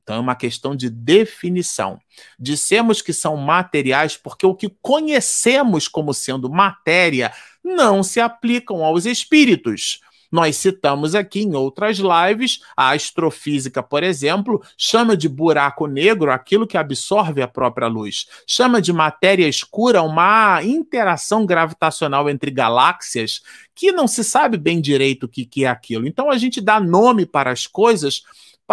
Então é uma questão de definição. Dissemos que são materiais porque o que conhecemos como sendo matéria não se aplicam aos espíritos. Nós citamos aqui em outras lives, a astrofísica, por exemplo, chama de buraco negro aquilo que absorve a própria luz. Chama de matéria escura uma interação gravitacional entre galáxias que não se sabe bem direito o que, que é aquilo. Então a gente dá nome para as coisas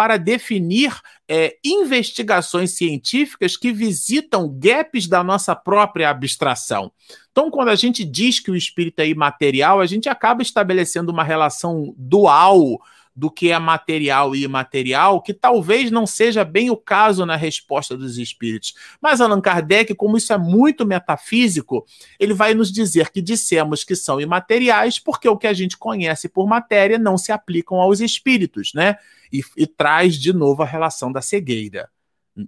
para definir é, investigações científicas que visitam gaps da nossa própria abstração. Então, quando a gente diz que o espírito é imaterial, a gente acaba estabelecendo uma relação dual do que é material e imaterial, que talvez não seja bem o caso na resposta dos espíritos. Mas Allan Kardec, como isso é muito metafísico, ele vai nos dizer que dissemos que são imateriais porque o que a gente conhece por matéria não se aplicam aos espíritos, né? E, e traz de novo a relação da cegueira.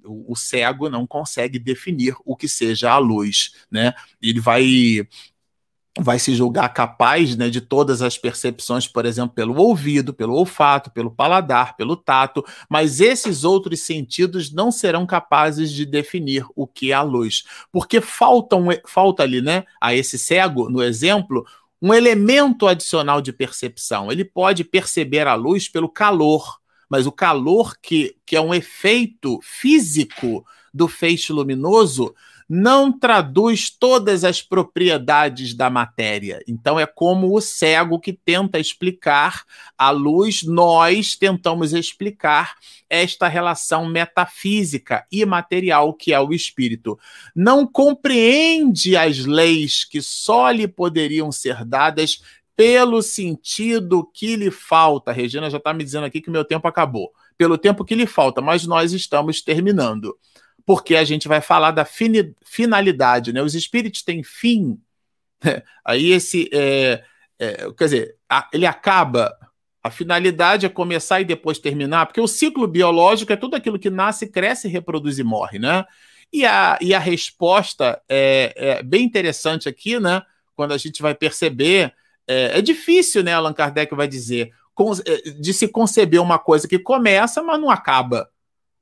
O, cego não consegue definir o que seja a luz, né? Ele vai vai se julgar capaz né, de todas as percepções, por exemplo, pelo ouvido, pelo olfato, pelo paladar, pelo tato, mas esses outros sentidos não serão capazes de definir o que é a luz, porque falta, um, falta ali, né, a esse cego, no exemplo, um elemento adicional de percepção. Ele pode perceber a luz pelo calor, mas o calor que, que é um efeito físico do feixe luminoso não traduz todas as propriedades da matéria. Então é como o cego que tenta explicar a luz, nós tentamos explicar esta relação metafísica e material que é o espírito. Não compreende as leis que só lhe poderiam ser dadas pelo sentido que lhe falta. A Regina já está me dizendo aqui que meu tempo acabou. Pelo tempo que lhe falta, mas nós estamos terminando porque a gente vai falar da finalidade, né? Os espíritos têm fim. Aí esse, é, é, quer dizer, a, ele acaba. A finalidade é começar e depois terminar, porque o ciclo biológico é tudo aquilo que nasce, cresce, reproduz e morre, né? E a, e a resposta é, é bem interessante aqui, né? Quando a gente vai perceber, é, é difícil, né? Allan Kardec vai dizer, é, de se conceber uma coisa que começa, mas não acaba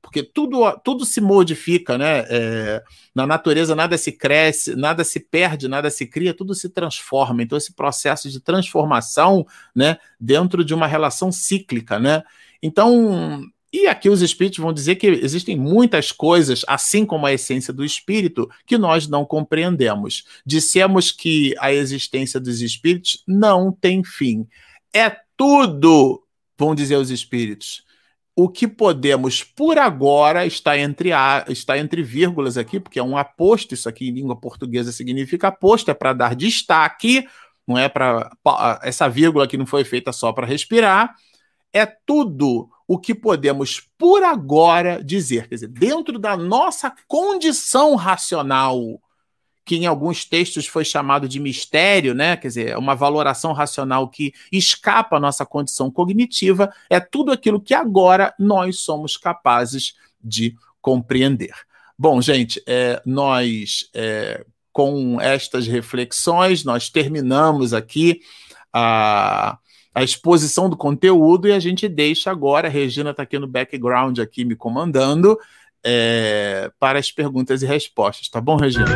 porque tudo, tudo se modifica, né? É, na natureza nada se cresce, nada se perde, nada se cria, tudo se transforma. Então, esse processo de transformação, né, dentro de uma relação cíclica, né? Então, e aqui os espíritos vão dizer que existem muitas coisas, assim como a essência do espírito, que nós não compreendemos. Dissemos que a existência dos espíritos não tem fim. É tudo, vão dizer os espíritos o que podemos por agora está entre a, está entre vírgulas aqui, porque é um aposto, isso aqui em língua portuguesa significa aposto, é para dar destaque, não é para essa vírgula que não foi feita só para respirar, é tudo o que podemos por agora dizer, quer dizer, dentro da nossa condição racional, que em alguns textos foi chamado de mistério, né? Quer dizer, uma valoração racional que escapa à nossa condição cognitiva, é tudo aquilo que agora nós somos capazes de compreender. Bom, gente, é, nós, é, com estas reflexões, nós terminamos aqui a, a exposição do conteúdo e a gente deixa agora, a Regina está aqui no background, aqui me comandando, é, para as perguntas e respostas, tá bom, Regina?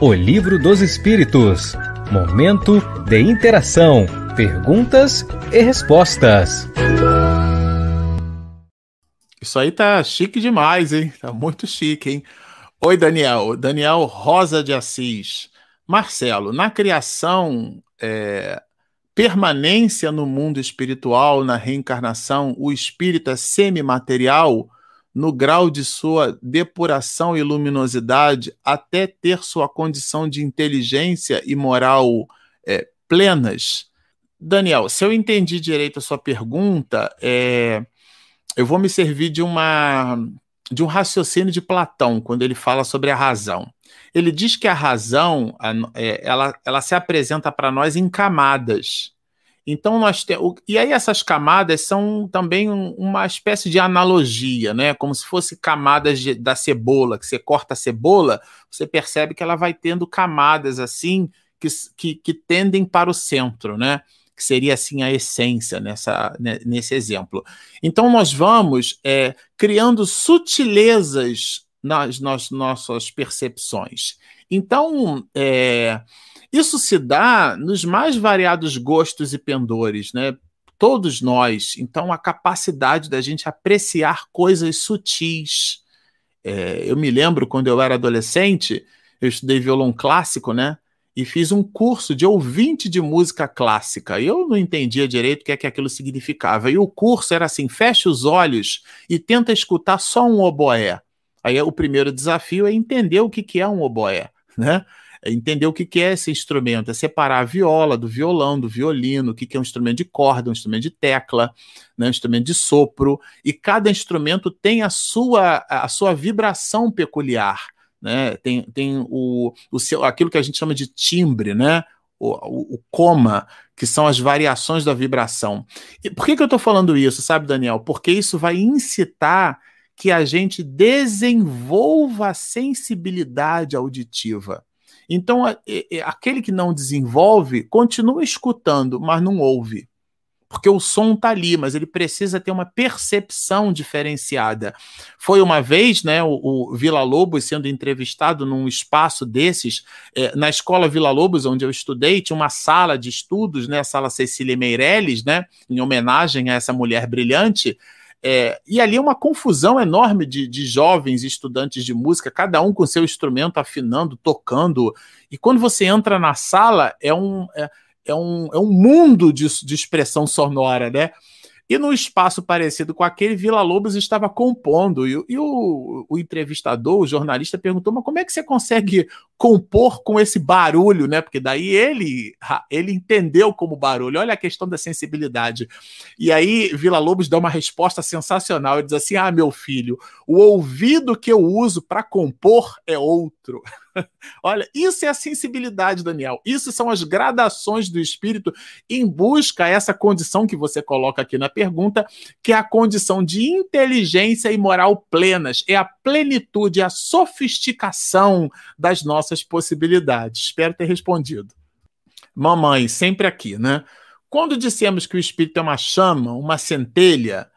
O Livro dos Espíritos. Momento de interação, perguntas e respostas. Isso aí tá chique demais, hein? Tá muito chique, hein? Oi, Daniel. Daniel Rosa de Assis. Marcelo, na criação, é, permanência no mundo espiritual, na reencarnação, o espírito é semimaterial no grau de sua depuração e luminosidade até ter sua condição de inteligência e moral é, plenas? Daniel, se eu entendi direito a sua pergunta, é, eu vou me servir de uma de um raciocínio de Platão quando ele fala sobre a razão. Ele diz que a razão é, ela, ela se apresenta para nós em camadas. Então nós temos e aí essas camadas são também uma espécie de analogia, né? Como se fosse camadas de, da cebola, que você corta a cebola, você percebe que ela vai tendo camadas assim que, que, que tendem para o centro, né? que seria assim a essência nessa, né, nesse exemplo. Então nós vamos é, criando sutilezas nas, nas, nossas percepções. Então é, isso se dá nos mais variados gostos e pendores, né? Todos nós. Então a capacidade da gente apreciar coisas sutis. É, eu me lembro quando eu era adolescente, eu estudei violão clássico, né? e fiz um curso de ouvinte de música clássica. E eu não entendia direito o que é que aquilo significava. E o curso era assim: feche os olhos e tenta escutar só um oboé. Aí o primeiro desafio é entender o que, que é um oboé, né? Entender o que, é esse instrumento, é separar a viola do violão, do violino, o que, é um instrumento de corda, um instrumento de tecla, né, um instrumento de sopro, e cada instrumento tem a sua, a sua vibração peculiar né? Tem, tem o, o seu, aquilo que a gente chama de timbre, né? O, o, o coma, que são as variações da vibração. E por que, que eu estou falando isso, sabe, Daniel? Porque isso vai incitar que a gente desenvolva a sensibilidade auditiva. Então, aquele que não desenvolve continua escutando, mas não ouve porque o som tá ali, mas ele precisa ter uma percepção diferenciada. Foi uma vez, né, o, o Vila Lobos sendo entrevistado num espaço desses, é, na escola Vila Lobos, onde eu estudei, tinha uma sala de estudos, né, a sala Cecília Meirelles, né, em homenagem a essa mulher brilhante, é, e ali é uma confusão enorme de, de, jovens estudantes de música, cada um com seu instrumento afinando, tocando. E quando você entra na sala, é um. É, é um, é um mundo de, de expressão sonora, né? E num espaço parecido com aquele, Vila Lobos estava compondo. E, e o, o, entrevistador, o jornalista, perguntou: Mas como é que você consegue compor com esse barulho, né? Porque daí ele, ele entendeu como barulho. Olha a questão da sensibilidade. E aí Vila Lobos dá uma resposta sensacional. Ele diz assim: Ah, meu filho, o ouvido que eu uso para compor é outro. Olha, isso é a sensibilidade, Daniel. Isso são as gradações do espírito em busca essa condição que você coloca aqui na pergunta, que é a condição de inteligência e moral plenas. É a plenitude, a sofisticação das nossas possibilidades. Espero ter respondido. Mamãe, sempre aqui, né? Quando dissemos que o espírito é uma chama, uma centelha,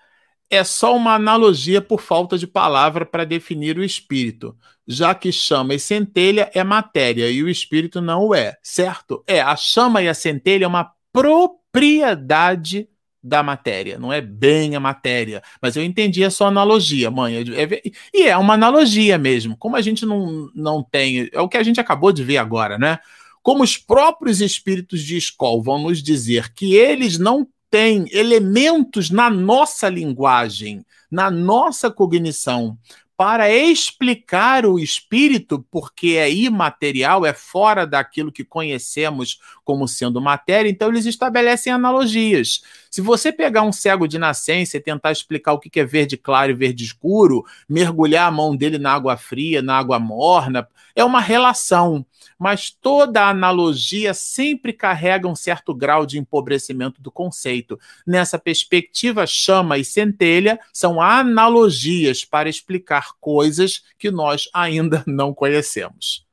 é só uma analogia por falta de palavra para definir o espírito, já que chama e centelha é matéria e o espírito não o é, certo? É, a chama e a centelha é uma propriedade da matéria, não é bem a matéria, mas eu entendi a sua analogia, mãe, é, e é uma analogia mesmo, como a gente não, não tem, é o que a gente acabou de ver agora, né? Como os próprios espíritos de escola vão nos dizer que eles não têm elementos na nossa linguagem, na nossa cognição, para explicar o espírito, porque é imaterial, é fora daquilo que conhecemos como sendo matéria, então eles estabelecem analogias. Se você pegar um cego de nascença e tentar explicar o que é verde claro e verde escuro, mergulhar a mão dele na água fria, na água morna, é uma relação. Mas toda analogia sempre carrega um certo grau de empobrecimento do conceito. Nessa perspectiva, chama e centelha são analogias para explicar coisas que nós ainda *laughs* não conhecemos.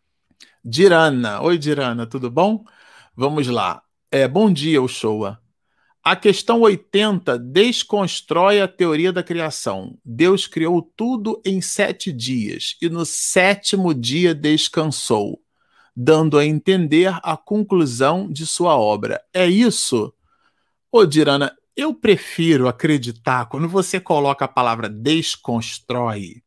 Dirana. Oi, Dirana, tudo bom? Vamos lá. É, bom dia, Uchoa. A questão 80 desconstrói a teoria da criação. Deus criou tudo em sete dias e no sétimo dia descansou, dando a entender a conclusão de sua obra. É isso? Ô, Dirana, eu prefiro acreditar, quando você coloca a palavra desconstrói,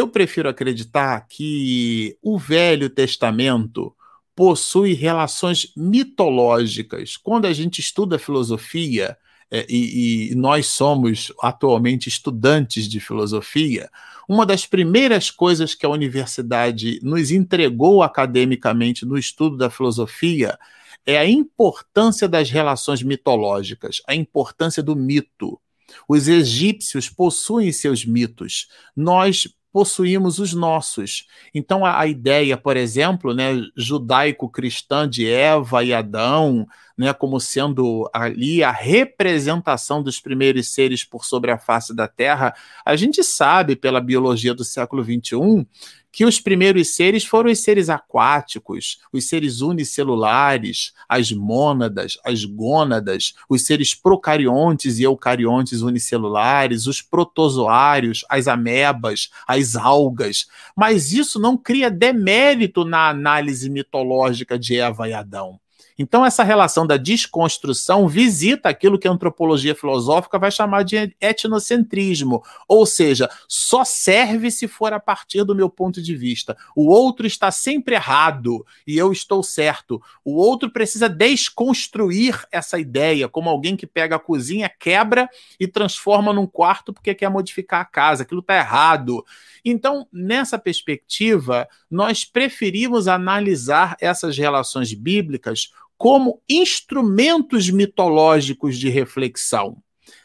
eu prefiro acreditar que o Velho Testamento possui relações mitológicas. Quando a gente estuda filosofia, é, e, e, nós somos atualmente estudantes de filosofia, uma das primeiras coisas que a universidade nos entregou academicamente no estudo da filosofia é a importância das relações mitológicas, a importância do mito. Os egípcios possuem seus mitos. Nós possuímos os nossos. Então, a, a ideia, por exemplo, né, judaico-cristã de Eva e Adão, né, como sendo ali a representação dos primeiros seres por sobre a face da Terra, a gente sabe pela biologia do século XXI que os primeiros seres foram os seres aquáticos, os seres unicelulares, as mônadas, as gônadas, os seres procariontes e eucariontes unicelulares, os protozoários, as amebas, as algas. Mas isso não cria demérito na análise mitológica de Eva e Adão. Então, essa relação da desconstrução visita aquilo que a antropologia filosófica vai chamar de etnocentrismo, ou seja, só serve se for a partir do meu ponto de vista. O outro está sempre errado e eu estou certo. O outro precisa desconstruir essa ideia, como alguém que pega a cozinha, quebra e transforma num quarto porque quer modificar a casa. Aquilo está errado. Então, nessa perspectiva, nós preferimos analisar essas relações bíblicas como instrumentos mitológicos de reflexão.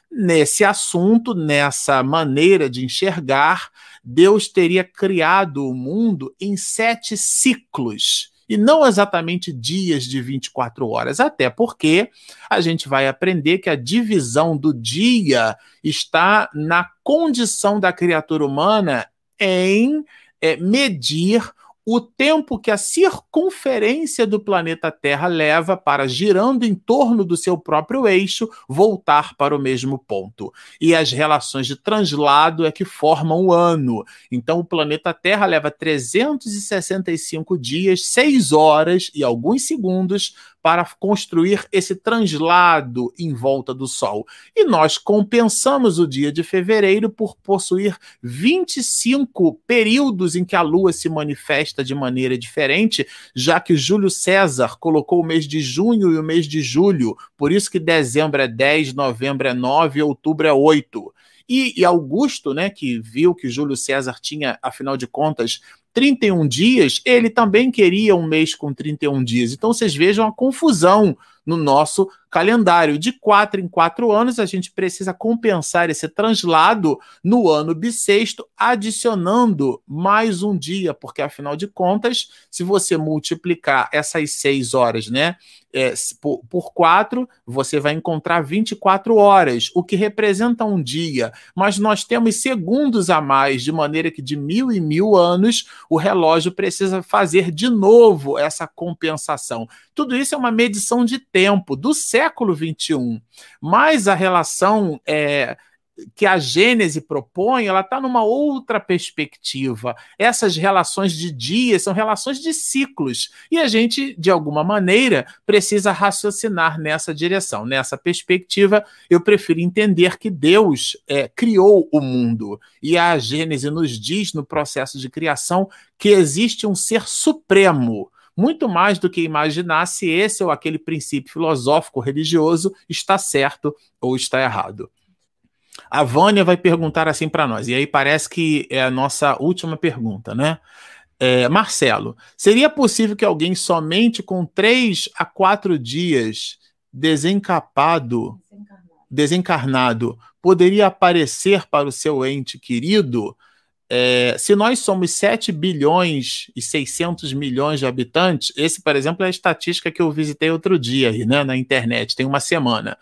Nesse assunto, nessa maneira de enxergar, Deus teria criado o mundo em sete ciclos e não exatamente dias de 24 horas, até porque a gente vai aprender que a divisão do dia está na condição da criatura humana em é, medir o tempo que a circunferência do planeta Terra leva para, girando em torno do seu próprio eixo, voltar para o mesmo ponto. E as relações de translado é que formam o ano. Então, o planeta Terra leva 365 dias, 6 horas e alguns segundos para construir esse translado em volta do Sol. E nós compensamos o dia de fevereiro por possuir 25 períodos em que a Lua se manifesta de maneira diferente, já que Júlio César colocou o mês de junho e o mês de julho, por isso que dezembro é 10, novembro é 9 e outubro é 8. E, e, Augusto, né, que viu que Júlio César tinha, afinal de contas, 31 dias, ele também queria um mês com 31 dias. Então vocês vejam a confusão no nosso calendário. De quatro em quatro anos, a gente precisa compensar esse translado no ano bissexto, adicionando mais um dia, porque afinal de contas, se você multiplicar essas seis horas, né, é, por, por quatro, você vai encontrar 24 horas, o que representa um dia. Mas nós temos segundos a mais, de maneira que de mil e mil anos o relógio precisa fazer de novo essa compensação. Tudo isso é uma medição de tempo do século XXI. Mas a relação é, que a Gênese propõe, ela está numa outra perspectiva. Essas relações de dias são relações de ciclos. E a gente, de alguma maneira, precisa raciocinar nessa direção. Nessa perspectiva, eu prefiro entender que Deus é, criou o mundo. E a Gênese nos diz, no processo de criação, que existe um ser supremo muito mais do que imaginar se esse ou aquele princípio filosófico religioso está certo ou está errado. A Vânia vai perguntar assim para nós, e aí parece que é a nossa última pergunta, né? É, Marcelo, seria possível que alguém somente com três a quatro dias desencapado, desencarnado, desencarnado poderia aparecer para o seu ente querido? É, se nós somos 7 bilhões e 600 milhões de habitantes, esse, por exemplo, é a estatística que eu visitei outro dia aí, né, na internet, tem uma semana.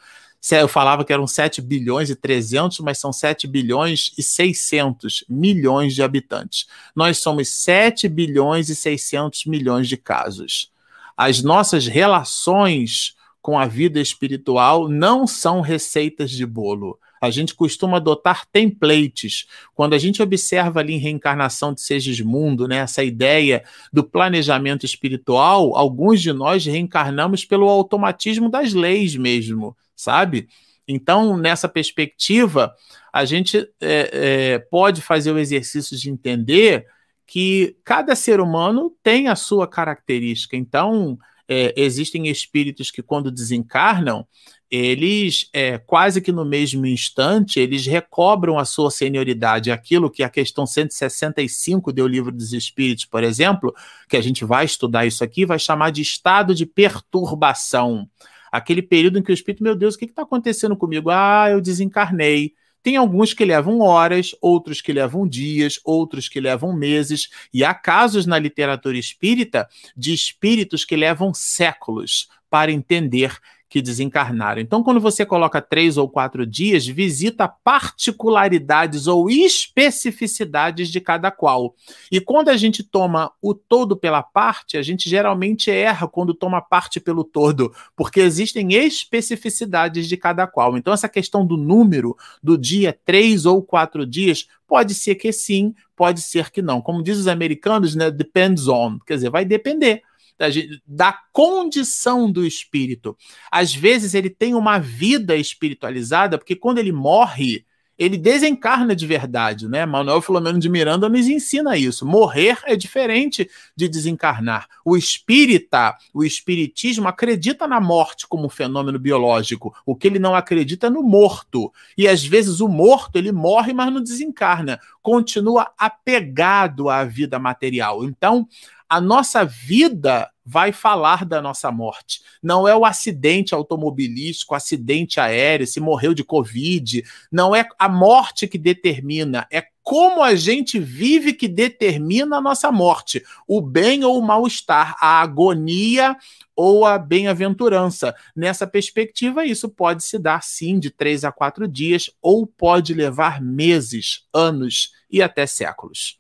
Eu falava que eram 7 bilhões e 300, mas são 7 bilhões e 600 milhões de habitantes. Nós somos 7 bilhões e 600 milhões de casos. As nossas relações com a vida espiritual não são receitas de bolo. A gente costuma adotar templates. Quando a gente observa ali em reencarnação de Segismundo, né, essa ideia do planejamento espiritual, alguns de nós reencarnamos pelo automatismo das leis mesmo sabe? Então, nessa perspectiva, a gente é, é, pode fazer o exercício de entender que cada ser humano tem a sua característica. Então, é, existem espíritos que, quando desencarnam, eles, é, quase que no mesmo instante, eles recobram a sua senioridade. Aquilo que a questão 165 do Livro dos Espíritos, por exemplo, que a gente vai estudar isso aqui, vai chamar de estado de perturbação aquele período em que o espírito, meu Deus, o que está acontecendo comigo? Ah, eu desencarnei. Tem alguns que levam horas, outros que levam dias, outros que levam meses, e há casos na literatura espírita de espíritos que levam séculos para entender que desencarnaram. Então, quando você coloca três ou quatro dias, visita particularidades ou especificidades de cada qual. E quando a gente toma o todo pela parte, a gente geralmente erra quando toma parte pelo todo, porque existem especificidades de cada qual. Então, essa questão do número do dia, três ou quatro dias, pode ser que sim, pode ser que não. Como diz os americanos, né? Depends on, quer dizer, vai depender da, da condição do espírito. Às vezes ele tem uma vida espiritualizada, porque quando ele morre, ele desencarna de verdade, né? Manuel Filomeno de Miranda nos ensina isso. Morrer é diferente de desencarnar. O espírita, o espiritismo acredita na morte como um fenômeno biológico. O que ele não acredita é no morto. E às vezes o morto, ele morre, mas não desencarna. Continua apegado à vida material. Então, a nossa vida vai falar da nossa morte. Não é o acidente automobilístico, acidente aéreo, se morreu de Covid. Não é a morte que determina, é como a gente vive que determina a nossa morte. O bem ou o mal-estar, a agonia ou a bem-aventurança. Nessa perspectiva, isso pode se dar sim de três a quatro dias, ou pode levar meses, anos e até séculos.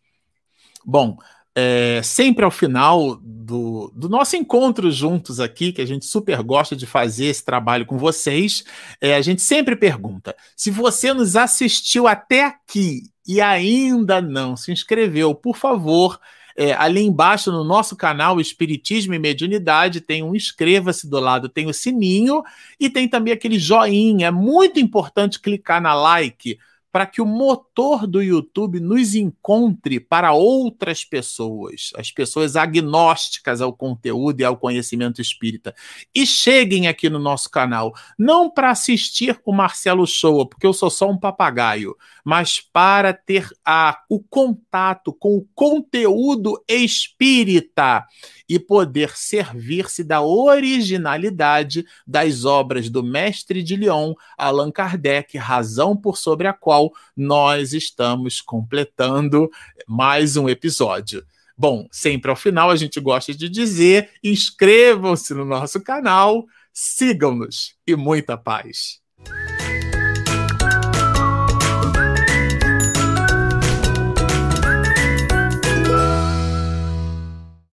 Bom, é, sempre ao final do, do, nosso encontro juntos aqui, que a gente super gosta de fazer esse trabalho com vocês, é, a gente sempre pergunta: se você nos assistiu até aqui e ainda não se inscreveu, por favor. É, ali embaixo no nosso canal Espiritismo e Mediunidade tem um inscreva-se do lado, tem o sininho e tem também aquele joinha. É muito importante clicar na like para que o motor do YouTube nos encontre para outras pessoas, as pessoas agnósticas ao conteúdo e ao conhecimento espírita, e cheguem aqui no nosso canal, não para assistir o Marcelo Show, porque eu sou só um papagaio, mas para ter a, o contato com o conteúdo espírita e poder servir-se da originalidade das obras do mestre de Lyon, Allan Kardec, razão por sobre a qual nós estamos completando mais um episódio. Bom, sempre ao final a gente gosta de dizer: inscrevam-se no nosso canal, sigam-nos e muita paz.